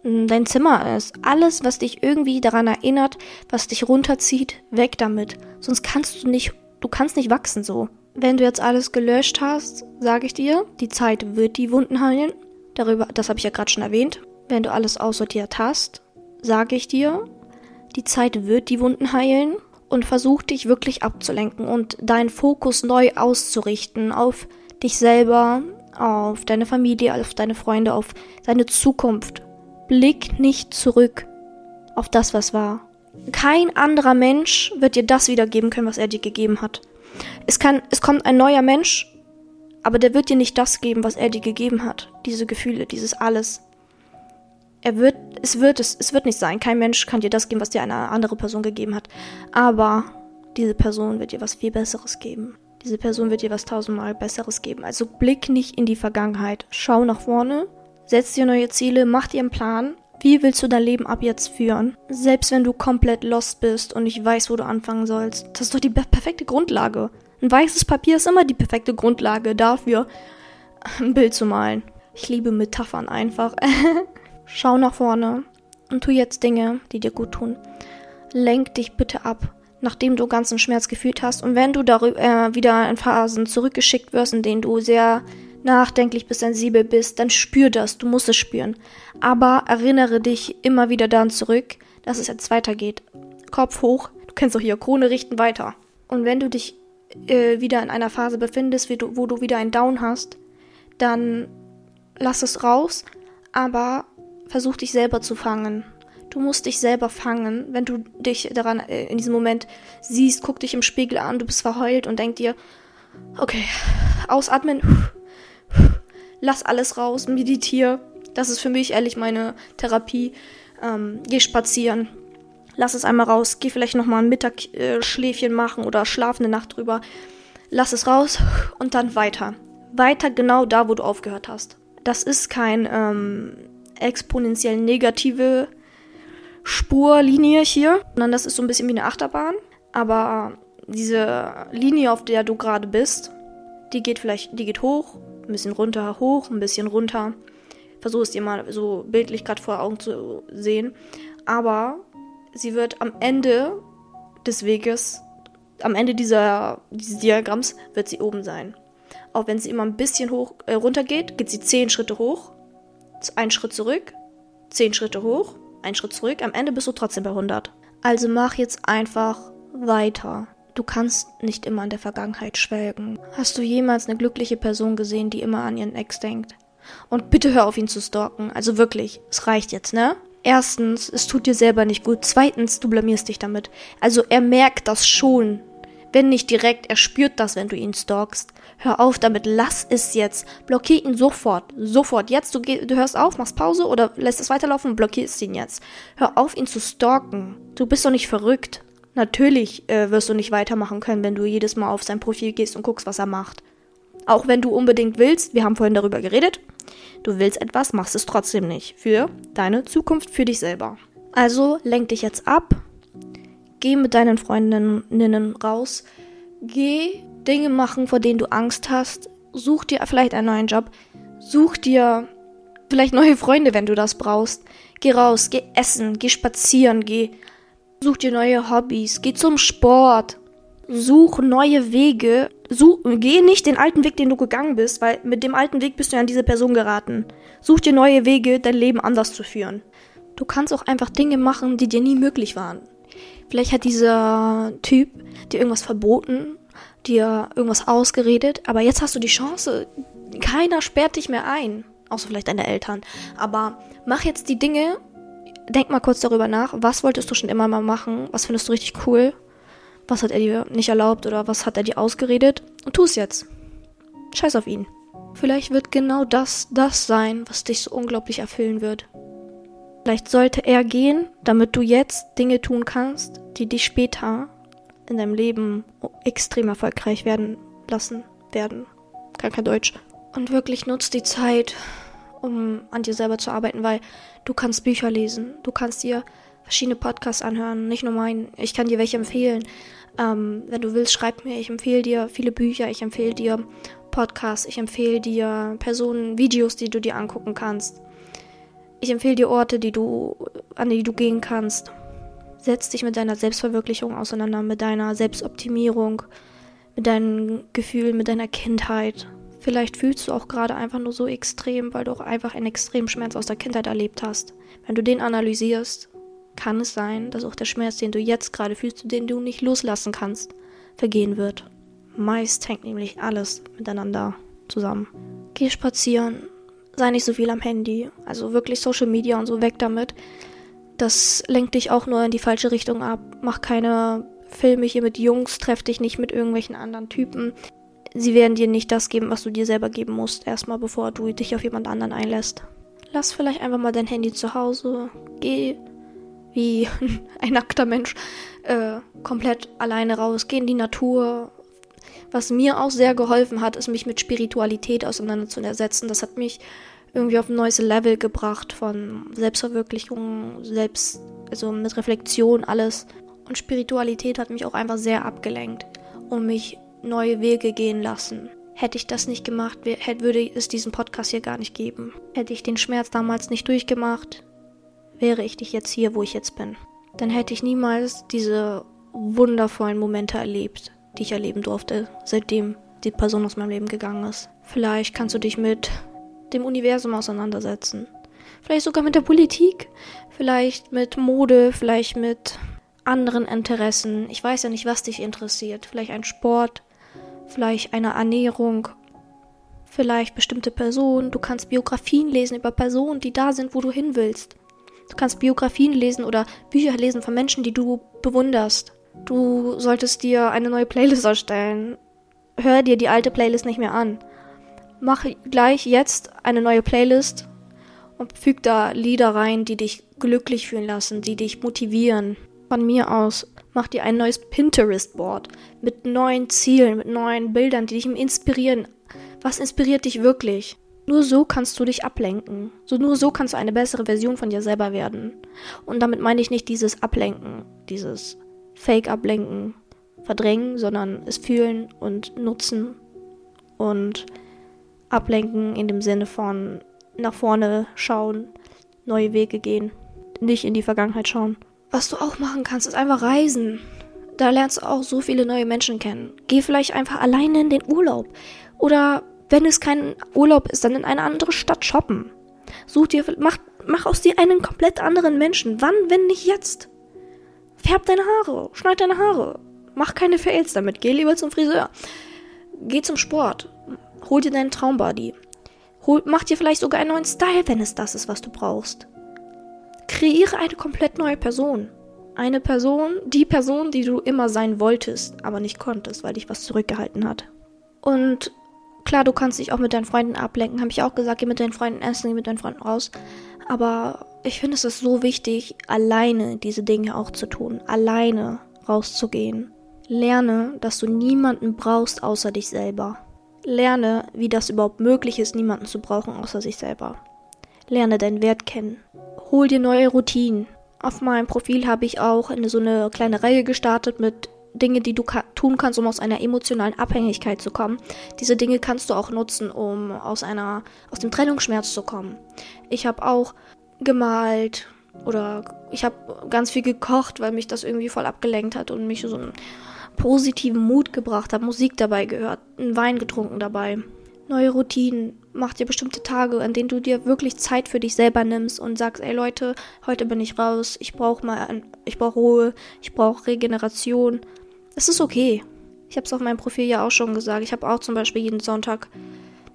dein Zimmer ist. Alles, was dich irgendwie daran erinnert, was dich runterzieht, weg damit. Sonst kannst du nicht, du kannst nicht wachsen so. Wenn du jetzt alles gelöscht hast, sage ich dir, die Zeit wird die Wunden heilen. Darüber, das habe ich ja gerade schon erwähnt. Wenn du alles aussortiert hast, sage ich dir, die Zeit wird die Wunden heilen und versuch dich wirklich abzulenken und deinen Fokus neu auszurichten auf dich selber, auf deine Familie, auf deine Freunde, auf deine Zukunft. Blick nicht zurück auf das, was war. Kein anderer Mensch wird dir das wiedergeben können, was er dir gegeben hat. Es kann, es kommt ein neuer Mensch, aber der wird dir nicht das geben, was er dir gegeben hat. Diese Gefühle, dieses alles. Er wird, es wird, es, es wird nicht sein. Kein Mensch kann dir das geben, was dir eine andere Person gegeben hat. Aber diese Person wird dir was viel Besseres geben. Diese Person wird dir was tausendmal Besseres geben. Also blick nicht in die Vergangenheit. Schau nach vorne, setz dir neue Ziele, mach dir einen Plan wie willst du dein Leben ab jetzt führen? Selbst wenn du komplett lost bist und nicht weißt, wo du anfangen sollst. Das ist doch die perfekte Grundlage. Ein weißes Papier ist immer die perfekte Grundlage dafür, ein Bild zu malen. Ich liebe Metaphern einfach. Schau nach vorne und tu jetzt Dinge, die dir gut tun. Lenk dich bitte ab, nachdem du ganzen Schmerz gefühlt hast. Und wenn du darüber äh, wieder in Phasen zurückgeschickt wirst, in denen du sehr nachdenklich bist, sensibel bist, dann spür das, du musst es spüren. Aber erinnere dich immer wieder daran zurück, dass es jetzt weitergeht. Kopf hoch, du kennst doch hier, Krone richten weiter. Und wenn du dich äh, wieder in einer Phase befindest, du, wo du wieder einen Down hast, dann lass es raus, aber versuch dich selber zu fangen. Du musst dich selber fangen, wenn du dich daran äh, in diesem Moment siehst, guck dich im Spiegel an, du bist verheult und denk dir, okay, ausatmen, lass alles raus, meditiere. Das ist für mich ehrlich meine Therapie. Ähm, geh spazieren. Lass es einmal raus. Geh vielleicht nochmal ein Mittagsschläfchen machen oder schlaf eine Nacht drüber. Lass es raus und dann weiter. Weiter genau da, wo du aufgehört hast. Das ist kein ähm, exponentiell negative Spurlinie hier, sondern das ist so ein bisschen wie eine Achterbahn. Aber diese Linie, auf der du gerade bist, die geht vielleicht, die geht hoch ein bisschen runter, hoch, ein bisschen runter. Versuche es dir mal so bildlich gerade vor Augen zu sehen. Aber sie wird am Ende des Weges, am Ende dieser, dieses Diagramms, wird sie oben sein. Auch wenn sie immer ein bisschen hoch, äh, runter geht, geht sie zehn Schritte hoch, einen Schritt zurück, zehn Schritte hoch, einen Schritt zurück. Am Ende bist du trotzdem bei 100. Also mach jetzt einfach weiter. Du kannst nicht immer an der Vergangenheit schwelgen. Hast du jemals eine glückliche Person gesehen, die immer an ihren Ex denkt? Und bitte hör auf ihn zu stalken. Also wirklich, es reicht jetzt, ne? Erstens, es tut dir selber nicht gut. Zweitens, du blamierst dich damit. Also er merkt das schon. Wenn nicht direkt, er spürt das, wenn du ihn stalkst. Hör auf damit, lass es jetzt. Blockier ihn sofort. Sofort. Jetzt, du, du hörst auf, machst Pause oder lässt es weiterlaufen und blockierst ihn jetzt. Hör auf, ihn zu stalken. Du bist doch nicht verrückt. Natürlich äh, wirst du nicht weitermachen können, wenn du jedes Mal auf sein Profil gehst und guckst, was er macht. Auch wenn du unbedingt willst, wir haben vorhin darüber geredet, du willst etwas, machst es trotzdem nicht. Für deine Zukunft, für dich selber. Also lenk dich jetzt ab, geh mit deinen Freundinnen raus, geh Dinge machen, vor denen du Angst hast, such dir vielleicht einen neuen Job, such dir vielleicht neue Freunde, wenn du das brauchst. Geh raus, geh essen, geh spazieren, geh Such dir neue Hobbys, geh zum Sport, such neue Wege. Such, geh nicht den alten Weg, den du gegangen bist, weil mit dem alten Weg bist du ja an diese Person geraten. Such dir neue Wege, dein Leben anders zu führen. Du kannst auch einfach Dinge machen, die dir nie möglich waren. Vielleicht hat dieser Typ dir irgendwas verboten, dir irgendwas ausgeredet, aber jetzt hast du die Chance. Keiner sperrt dich mehr ein, außer vielleicht deine Eltern. Aber mach jetzt die Dinge, denk mal kurz darüber nach, was wolltest du schon immer mal machen? Was findest du richtig cool? Was hat er dir nicht erlaubt oder was hat er dir ausgeredet? Und tu es jetzt. Scheiß auf ihn. Vielleicht wird genau das das sein, was dich so unglaublich erfüllen wird. Vielleicht sollte er gehen, damit du jetzt Dinge tun kannst, die dich später in deinem Leben extrem erfolgreich werden lassen werden. Gar kein Deutsch. Und wirklich nutzt die Zeit, um an dir selber zu arbeiten, weil du kannst Bücher lesen, du kannst dir verschiedene Podcasts anhören, nicht nur meinen. Ich kann dir welche empfehlen. Ähm, wenn du willst, schreib mir. Ich empfehle dir viele Bücher, ich empfehle dir Podcasts, ich empfehle dir Personen, Videos, die du dir angucken kannst. Ich empfehle dir Orte, die du, an die du gehen kannst. Setz dich mit deiner Selbstverwirklichung auseinander, mit deiner Selbstoptimierung, mit deinen Gefühlen, mit deiner Kindheit. Vielleicht fühlst du auch gerade einfach nur so extrem, weil du auch einfach einen extremen Schmerz aus der Kindheit erlebt hast. Wenn du den analysierst, kann es sein, dass auch der Schmerz, den du jetzt gerade fühlst, den du nicht loslassen kannst, vergehen wird. Meist hängt nämlich alles miteinander zusammen. Geh spazieren, sei nicht so viel am Handy, also wirklich Social Media und so weg damit. Das lenkt dich auch nur in die falsche Richtung ab. Mach keine Filme hier mit Jungs, treff dich nicht mit irgendwelchen anderen Typen sie werden dir nicht das geben, was du dir selber geben musst, erstmal bevor du dich auf jemand anderen einlässt. Lass vielleicht einfach mal dein Handy zu Hause. Geh wie ein nackter Mensch äh, komplett alleine raus. Geh in die Natur. Was mir auch sehr geholfen hat, ist mich mit Spiritualität auseinanderzusetzen. Das hat mich irgendwie auf ein neues Level gebracht von Selbstverwirklichung, Selbst, also mit Reflexion, alles. Und Spiritualität hat mich auch einfach sehr abgelenkt und mich neue Wege gehen lassen. Hätte ich das nicht gemacht, würde es diesen Podcast hier gar nicht geben. Hätte ich den Schmerz damals nicht durchgemacht, wäre ich nicht jetzt hier, wo ich jetzt bin. Dann hätte ich niemals diese wundervollen Momente erlebt, die ich erleben durfte, seitdem die Person aus meinem Leben gegangen ist. Vielleicht kannst du dich mit dem Universum auseinandersetzen. Vielleicht sogar mit der Politik. Vielleicht mit Mode, vielleicht mit anderen Interessen. Ich weiß ja nicht, was dich interessiert. Vielleicht ein Sport, vielleicht eine Ernährung, vielleicht bestimmte Personen. Du kannst Biografien lesen über Personen, die da sind, wo du hin willst. Du kannst Biografien lesen oder Bücher lesen von Menschen, die du bewunderst. Du solltest dir eine neue Playlist erstellen. Hör dir die alte Playlist nicht mehr an. Mach gleich jetzt eine neue Playlist und füg da Lieder rein, die dich glücklich fühlen lassen, die dich motivieren. Von mir aus mach dir ein neues Pinterest-Board mit neuen Zielen, mit neuen Bildern, die dich inspirieren. Was inspiriert dich wirklich? Nur so kannst du dich ablenken. So nur so kannst du eine bessere Version von dir selber werden. Und damit meine ich nicht dieses Ablenken, dieses Fake-Ablenken, verdrängen, sondern es fühlen und nutzen und ablenken in dem Sinne von nach vorne schauen, neue Wege gehen, nicht in die Vergangenheit schauen. Was du auch machen kannst, ist einfach reisen. Da lernst du auch so viele neue Menschen kennen. Geh vielleicht einfach alleine in den Urlaub. Oder wenn es kein Urlaub ist, dann in eine andere Stadt shoppen. Such dir, mach, mach aus dir einen komplett anderen Menschen. Wann, wenn nicht jetzt? Färb deine Haare, schneid deine Haare. Mach keine Fails damit. Geh lieber zum Friseur. Geh zum Sport. Hol dir deinen Traumbody. Hol, mach dir vielleicht sogar einen neuen Style, wenn es das ist, was du brauchst. Kreiere eine komplett neue Person. Eine Person, die Person, die du immer sein wolltest, aber nicht konntest, weil dich was zurückgehalten hat. Und klar, du kannst dich auch mit deinen Freunden ablenken. Habe ich auch gesagt, geh mit deinen Freunden essen, geh mit deinen Freunden raus. Aber ich finde es ist so wichtig, alleine diese Dinge auch zu tun. Alleine rauszugehen. Lerne, dass du niemanden brauchst außer dich selber. Lerne, wie das überhaupt möglich ist, niemanden zu brauchen außer sich selber. Lerne deinen Wert kennen. Hol dir neue Routinen. Auf meinem Profil habe ich auch eine, so eine kleine Reihe gestartet mit Dinge, die du ka tun kannst, um aus einer emotionalen Abhängigkeit zu kommen. Diese Dinge kannst du auch nutzen, um aus einer aus dem Trennungsschmerz zu kommen. Ich habe auch gemalt oder ich habe ganz viel gekocht, weil mich das irgendwie voll abgelenkt hat und mich so einen positiven Mut gebracht hat, Musik dabei gehört, einen Wein getrunken dabei. Neue Routinen, mach dir bestimmte Tage, an denen du dir wirklich Zeit für dich selber nimmst und sagst, ey Leute, heute bin ich raus, ich brauche mal, ich brauche Ruhe, ich brauche Regeneration. Es ist okay. Ich habe es auf meinem Profil ja auch schon gesagt. Ich habe auch zum Beispiel jeden Sonntag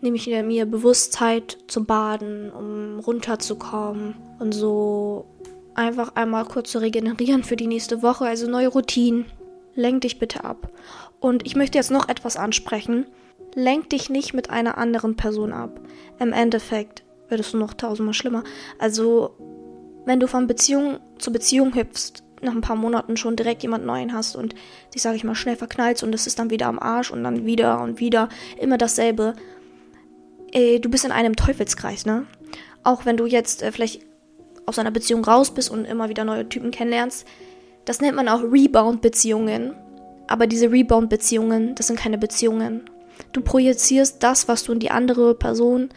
nehme ich mir bewusst Zeit zum Baden, um runterzukommen und so einfach einmal kurz zu regenerieren für die nächste Woche, also neue Routinen. Lenk dich bitte ab. Und ich möchte jetzt noch etwas ansprechen. Lenk dich nicht mit einer anderen Person ab. Im Endeffekt wird es nur noch tausendmal schlimmer. Also, wenn du von Beziehung zu Beziehung hüpfst, nach ein paar Monaten schon direkt jemand Neuen hast und dich, sage ich mal, schnell verknallst und es ist dann wieder am Arsch und dann wieder und wieder immer dasselbe, äh, du bist in einem Teufelskreis, ne? Auch wenn du jetzt äh, vielleicht aus einer Beziehung raus bist und immer wieder neue Typen kennenlernst, das nennt man auch Rebound-Beziehungen. Aber diese Rebound-Beziehungen, das sind keine Beziehungen. Du projizierst das, was du in die andere Person,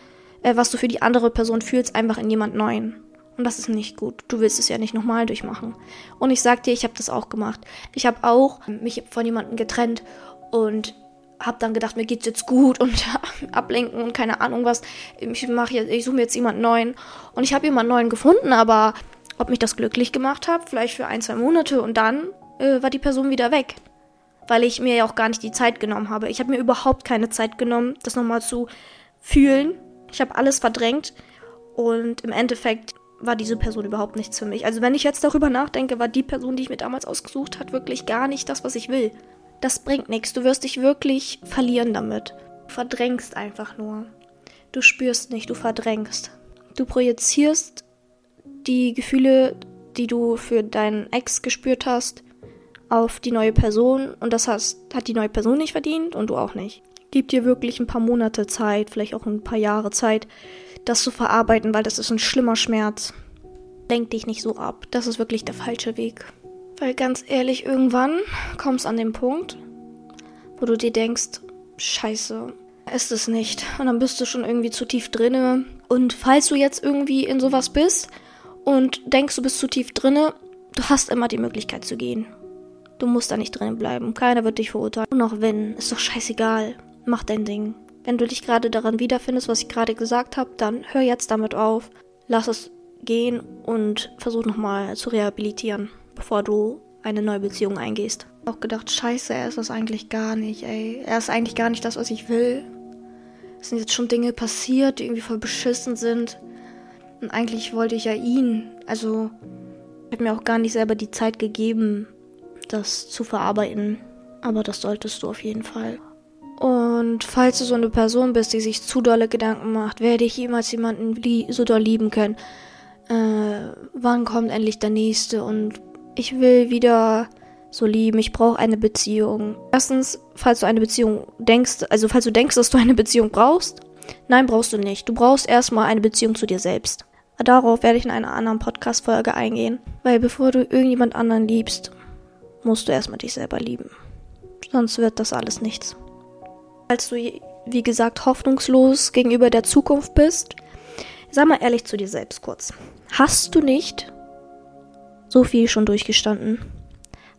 äh, was du für die andere Person fühlst, einfach in jemand Neuen. Und das ist nicht gut. Du willst es ja nicht nochmal durchmachen. Und ich sag dir, ich habe das auch gemacht. Ich habe auch mich von jemandem getrennt und habe dann gedacht, mir geht's jetzt gut und ablenken und keine Ahnung was. Ich mache jetzt, ich suche mir jetzt jemanden neuen und ich habe jemanden neuen gefunden, aber ob mich das glücklich gemacht hat, vielleicht für ein zwei Monate und dann äh, war die Person wieder weg, weil ich mir ja auch gar nicht die Zeit genommen habe. Ich habe mir überhaupt keine Zeit genommen, das nochmal zu fühlen. Ich habe alles verdrängt und im Endeffekt war diese Person überhaupt nichts für mich. Also wenn ich jetzt darüber nachdenke, war die Person, die ich mir damals ausgesucht hat, wirklich gar nicht das, was ich will. Das bringt nichts. Du wirst dich wirklich verlieren damit. Du verdrängst einfach nur. Du spürst nicht, du verdrängst. Du projizierst die Gefühle, die du für deinen Ex gespürt hast, auf die neue Person und das hast, hat die neue Person nicht verdient und du auch nicht. Gib dir wirklich ein paar Monate Zeit, vielleicht auch ein paar Jahre Zeit, das zu verarbeiten, weil das ist ein schlimmer Schmerz. Lenk dich nicht so ab. Das ist wirklich der falsche Weg. Weil ganz ehrlich, irgendwann kommst du an den Punkt, wo du dir denkst, scheiße, ist es nicht. Und dann bist du schon irgendwie zu tief drinne. Und falls du jetzt irgendwie in sowas bist und denkst, du bist zu tief drinne, du hast immer die Möglichkeit zu gehen. Du musst da nicht drinnen bleiben. Keiner wird dich verurteilen. Und auch wenn, ist doch scheißegal. Mach dein Ding. Wenn du dich gerade daran wiederfindest, was ich gerade gesagt habe, dann hör jetzt damit auf. Lass es gehen und versuch nochmal zu rehabilitieren bevor du eine neue Beziehung eingehst. Auch gedacht, scheiße, er ist das eigentlich gar nicht, ey. Er ist eigentlich gar nicht das, was ich will. Es sind jetzt schon Dinge passiert, die irgendwie voll beschissen sind. Und eigentlich wollte ich ja ihn. Also, ich habe mir auch gar nicht selber die Zeit gegeben, das zu verarbeiten. Aber das solltest du auf jeden Fall. Und falls du so eine Person bist, die sich zu dolle Gedanken macht, werde ich jemals jemanden so doll lieben können? Äh, wann kommt endlich der nächste und ich will wieder so lieben, ich brauche eine Beziehung. Erstens, falls du eine Beziehung denkst, also falls du denkst, dass du eine Beziehung brauchst, nein, brauchst du nicht. Du brauchst erstmal eine Beziehung zu dir selbst. Darauf werde ich in einer anderen Podcast-Folge eingehen. Weil bevor du irgendjemand anderen liebst, musst du erstmal dich selber lieben. Sonst wird das alles nichts. Falls du, wie gesagt, hoffnungslos gegenüber der Zukunft bist, sei mal ehrlich zu dir selbst kurz. Hast du nicht so viel schon durchgestanden?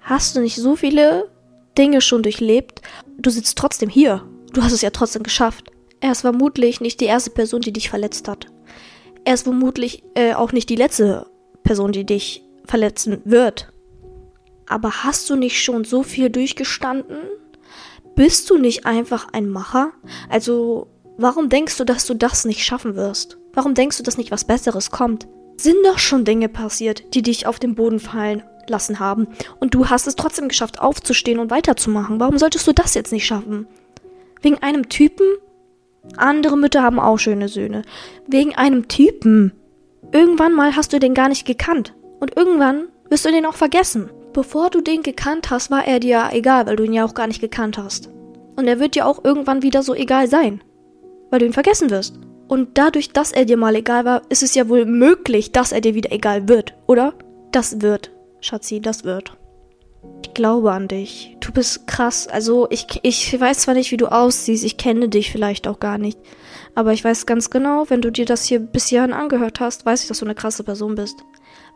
Hast du nicht so viele Dinge schon durchlebt? Du sitzt trotzdem hier. Du hast es ja trotzdem geschafft. Er ist vermutlich nicht die erste Person, die dich verletzt hat. Er ist vermutlich äh, auch nicht die letzte Person, die dich verletzen wird. Aber hast du nicht schon so viel durchgestanden? Bist du nicht einfach ein Macher? Also, warum denkst du, dass du das nicht schaffen wirst? Warum denkst du, dass nicht was Besseres kommt? Sind doch schon Dinge passiert, die dich auf den Boden fallen lassen haben. Und du hast es trotzdem geschafft, aufzustehen und weiterzumachen. Warum solltest du das jetzt nicht schaffen? Wegen einem Typen? Andere Mütter haben auch schöne Söhne. Wegen einem Typen. Irgendwann mal hast du den gar nicht gekannt. Und irgendwann wirst du den auch vergessen. Bevor du den gekannt hast, war er dir egal, weil du ihn ja auch gar nicht gekannt hast. Und er wird dir auch irgendwann wieder so egal sein. Weil du ihn vergessen wirst. Und dadurch, dass er dir mal egal war, ist es ja wohl möglich, dass er dir wieder egal wird, oder? Das wird, Schatzi, das wird. Ich glaube an dich. Du bist krass. Also ich, ich weiß zwar nicht, wie du aussiehst, ich kenne dich vielleicht auch gar nicht. Aber ich weiß ganz genau, wenn du dir das hier bis hierhin angehört hast, weiß ich, dass du eine krasse Person bist.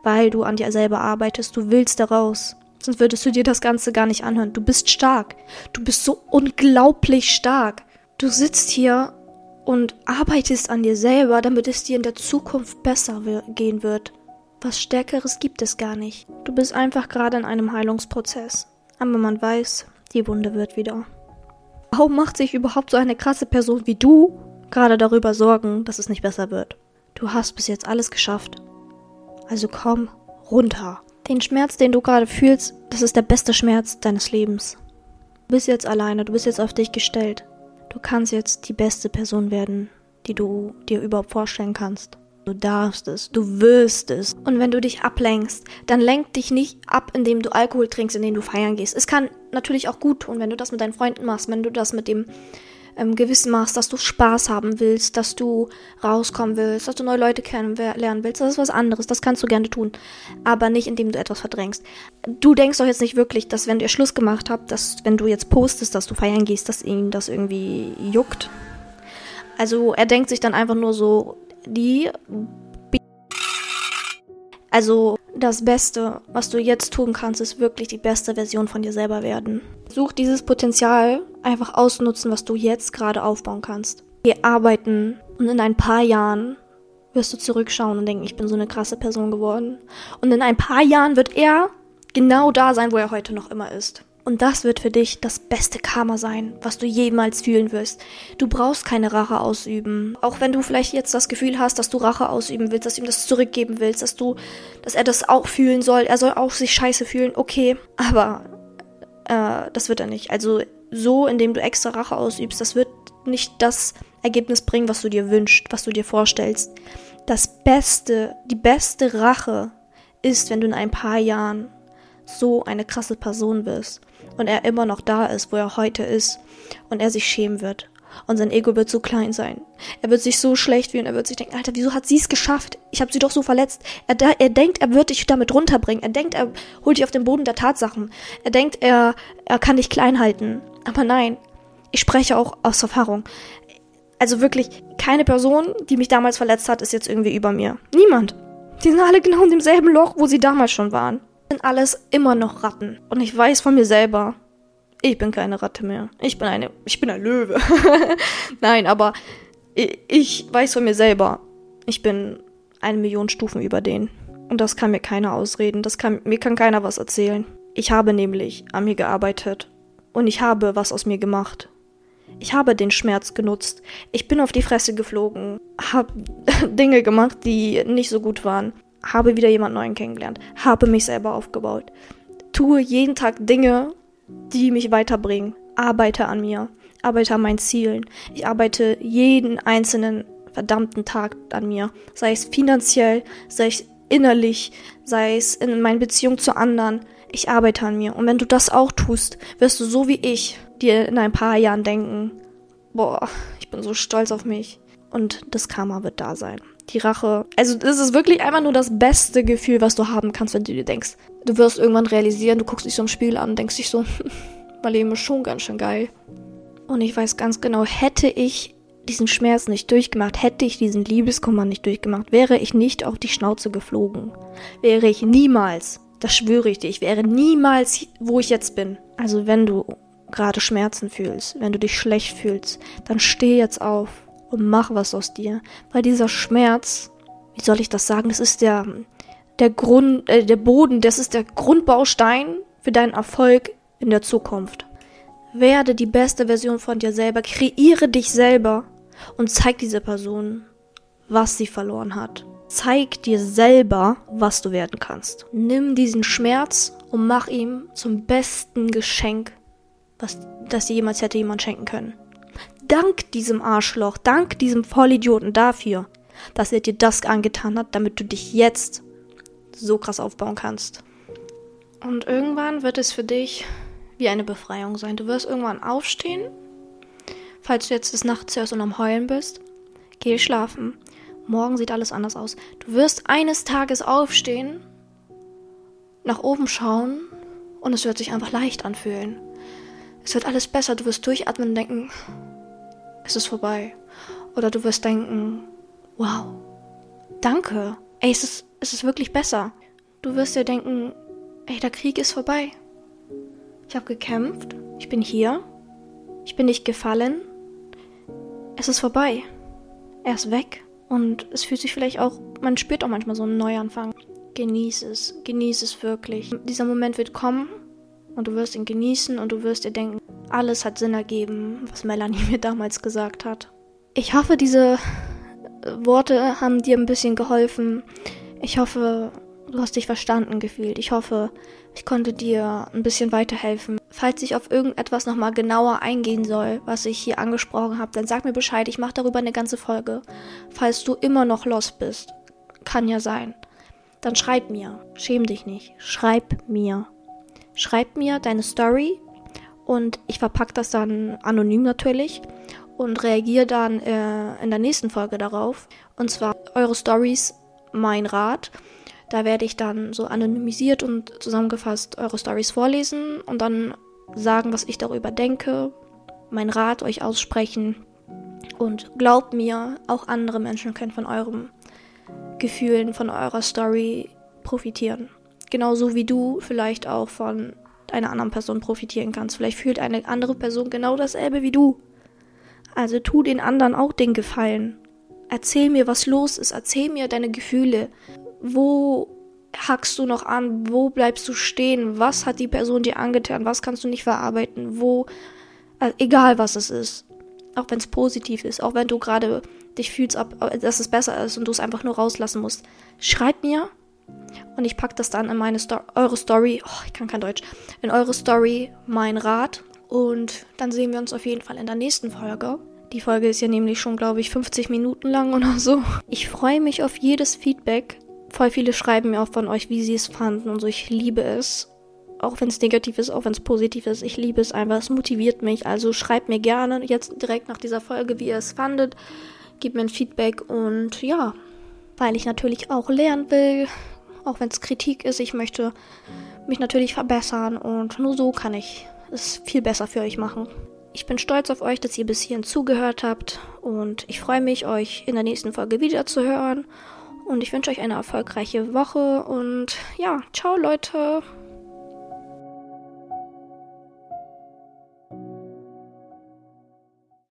Weil du an dir selber arbeitest, du willst da raus. Sonst würdest du dir das Ganze gar nicht anhören. Du bist stark. Du bist so unglaublich stark. Du sitzt hier und arbeitest an dir selber, damit es dir in der Zukunft besser gehen wird. Was Stärkeres gibt es gar nicht. Du bist einfach gerade in einem Heilungsprozess. Aber man weiß, die Wunde wird wieder. Warum macht sich überhaupt so eine krasse Person wie du gerade darüber Sorgen, dass es nicht besser wird? Du hast bis jetzt alles geschafft. Also komm runter. Den Schmerz, den du gerade fühlst, das ist der beste Schmerz deines Lebens. Du bist jetzt alleine, du bist jetzt auf dich gestellt. Du kannst jetzt die beste Person werden, die du dir überhaupt vorstellen kannst. Du darfst es, du wirst es. Und wenn du dich ablenkst, dann lenk dich nicht ab, indem du Alkohol trinkst, indem du feiern gehst. Es kann natürlich auch gut tun, wenn du das mit deinen Freunden machst, wenn du das mit dem ähm, Gewissen machst, dass du Spaß haben willst, dass du rauskommen willst, dass du neue Leute kennenlernen willst. Das ist was anderes, das kannst du gerne tun. Aber nicht, indem du etwas verdrängst. Du denkst doch jetzt nicht wirklich, dass wenn ihr Schluss gemacht habt, dass wenn du jetzt postest, dass du feiern gehst, dass ihn das irgendwie juckt. Also er denkt sich dann einfach nur so, die also das Beste, was du jetzt tun kannst, ist wirklich die beste Version von dir selber werden. Such dieses Potenzial einfach ausnutzen, was du jetzt gerade aufbauen kannst. Geh arbeiten und in ein paar Jahren wirst du zurückschauen und denken, ich bin so eine krasse Person geworden. Und in ein paar Jahren wird er genau da sein, wo er heute noch immer ist. Und das wird für dich das beste Karma sein, was du jemals fühlen wirst. Du brauchst keine Rache ausüben. Auch wenn du vielleicht jetzt das Gefühl hast, dass du Rache ausüben willst, dass du ihm das zurückgeben willst, dass du, dass er das auch fühlen soll. Er soll auch sich scheiße fühlen. Okay. Aber, äh, das wird er nicht. Also, so, indem du extra Rache ausübst, das wird nicht das Ergebnis bringen, was du dir wünschst, was du dir vorstellst. Das Beste, die beste Rache ist, wenn du in ein paar Jahren so eine krasse Person wirst und er immer noch da ist, wo er heute ist und er sich schämen wird. Und sein Ego wird so klein sein. Er wird sich so schlecht fühlen. Er wird sich denken, Alter, wieso hat sie es geschafft? Ich habe sie doch so verletzt. Er, er denkt, er wird dich damit runterbringen. Er denkt, er holt dich auf den Boden der Tatsachen. Er denkt, er, er kann dich klein halten. Aber nein, ich spreche auch aus Erfahrung. Also wirklich, keine Person, die mich damals verletzt hat, ist jetzt irgendwie über mir. Niemand. Die sind alle genau in demselben Loch, wo sie damals schon waren sind alles immer noch Ratten. Und ich weiß von mir selber, ich bin keine Ratte mehr. Ich bin eine, ich bin ein Löwe. Nein, aber ich, ich weiß von mir selber, ich bin eine Million Stufen über den. Und das kann mir keiner ausreden. Das kann, mir kann keiner was erzählen. Ich habe nämlich an mir gearbeitet. Und ich habe was aus mir gemacht. Ich habe den Schmerz genutzt. Ich bin auf die Fresse geflogen, habe Dinge gemacht, die nicht so gut waren habe wieder jemand neuen kennengelernt, habe mich selber aufgebaut, tue jeden Tag Dinge, die mich weiterbringen, arbeite an mir, arbeite an meinen Zielen. Ich arbeite jeden einzelnen verdammten Tag an mir, sei es finanziell, sei es innerlich, sei es in meinen Beziehungen zu anderen. Ich arbeite an mir. Und wenn du das auch tust, wirst du so wie ich dir in ein paar Jahren denken, boah, ich bin so stolz auf mich. Und das Karma wird da sein die Rache. Also es ist wirklich einfach nur das beste Gefühl, was du haben kannst, wenn du dir denkst. Du wirst irgendwann realisieren, du guckst dich so im Spiel an und denkst dich so, mein Leben ist schon ganz schön geil. Und ich weiß ganz genau, hätte ich diesen Schmerz nicht durchgemacht, hätte ich diesen Liebeskummer nicht durchgemacht, wäre ich nicht auf die Schnauze geflogen. Wäre ich niemals, das schwöre ich dir, ich wäre niemals, wo ich jetzt bin. Also wenn du gerade Schmerzen fühlst, wenn du dich schlecht fühlst, dann steh jetzt auf und mach was aus dir. Weil dieser Schmerz, wie soll ich das sagen, das ist der, der Grund, äh, der Boden, das ist der Grundbaustein für deinen Erfolg in der Zukunft. Werde die beste Version von dir selber, kreiere dich selber und zeig dieser Person, was sie verloren hat. Zeig dir selber, was du werden kannst. Nimm diesen Schmerz und mach ihm zum besten Geschenk, was das dir jemals hätte jemand schenken können. Dank diesem Arschloch, dank diesem Vollidioten dafür, dass er dir das angetan hat, damit du dich jetzt so krass aufbauen kannst. Und irgendwann wird es für dich wie eine Befreiung sein. Du wirst irgendwann aufstehen, falls du jetzt des Nachts hörst und am Heulen bist. Geh schlafen. Morgen sieht alles anders aus. Du wirst eines Tages aufstehen, nach oben schauen und es wird sich einfach leicht anfühlen. Es wird alles besser. Du wirst durchatmen und denken, es ist vorbei. Oder du wirst denken, wow, danke. Ey, es ist, es ist wirklich besser. Du wirst dir denken, ey, der Krieg ist vorbei. Ich habe gekämpft. Ich bin hier. Ich bin nicht gefallen. Es ist vorbei. Er ist weg. Und es fühlt sich vielleicht auch, man spürt auch manchmal so einen Neuanfang. Genieß es. Genieß es wirklich. Dieser Moment wird kommen und du wirst ihn genießen und du wirst dir denken, alles hat Sinn ergeben, was Melanie mir damals gesagt hat. Ich hoffe, diese Worte haben dir ein bisschen geholfen. Ich hoffe, du hast dich verstanden gefühlt. Ich hoffe, ich konnte dir ein bisschen weiterhelfen. Falls ich auf irgendetwas nochmal genauer eingehen soll, was ich hier angesprochen habe, dann sag mir Bescheid. Ich mache darüber eine ganze Folge. Falls du immer noch lost bist, kann ja sein, dann schreib mir. Schäm dich nicht. Schreib mir. Schreib mir deine Story und ich verpacke das dann anonym natürlich und reagiere dann äh, in der nächsten Folge darauf. Und zwar eure Stories, mein Rat. Da werde ich dann so anonymisiert und zusammengefasst eure Stories vorlesen und dann sagen, was ich darüber denke, mein Rat euch aussprechen. Und glaubt mir, auch andere Menschen können von euren Gefühlen, von eurer Story profitieren. Genauso wie du vielleicht auch von einer anderen Person profitieren kannst. Vielleicht fühlt eine andere Person genau dasselbe wie du. Also tu den anderen auch den Gefallen. Erzähl mir, was los ist. Erzähl mir deine Gefühle. Wo hackst du noch an? Wo bleibst du stehen? Was hat die Person dir angetan? Was kannst du nicht verarbeiten? Wo, also egal was es ist. Auch wenn es positiv ist. Auch wenn du gerade dich fühlst, dass es besser ist und du es einfach nur rauslassen musst. Schreib mir und ich packe das dann in meine Sto eure Story. Oh, ich kann kein Deutsch. In eure Story mein Rat und dann sehen wir uns auf jeden Fall in der nächsten Folge. Die Folge ist ja nämlich schon, glaube ich, 50 Minuten lang oder so. Ich freue mich auf jedes Feedback. Voll viele schreiben mir auch von euch, wie sie es fanden und so. Ich liebe es. Auch wenn es negativ ist, auch wenn es positiv ist. Ich liebe es einfach. Es motiviert mich. Also schreibt mir gerne jetzt direkt nach dieser Folge, wie ihr es fandet. Gebt mir ein Feedback und ja, weil ich natürlich auch lernen will. Auch wenn es Kritik ist. Ich möchte mich natürlich verbessern und nur so kann ich es viel besser für euch machen. Ich bin stolz auf euch, dass ihr bis hierhin zugehört habt und ich freue mich, euch in der nächsten Folge wieder zu hören. Und ich wünsche euch eine erfolgreiche Woche und ja, ciao Leute.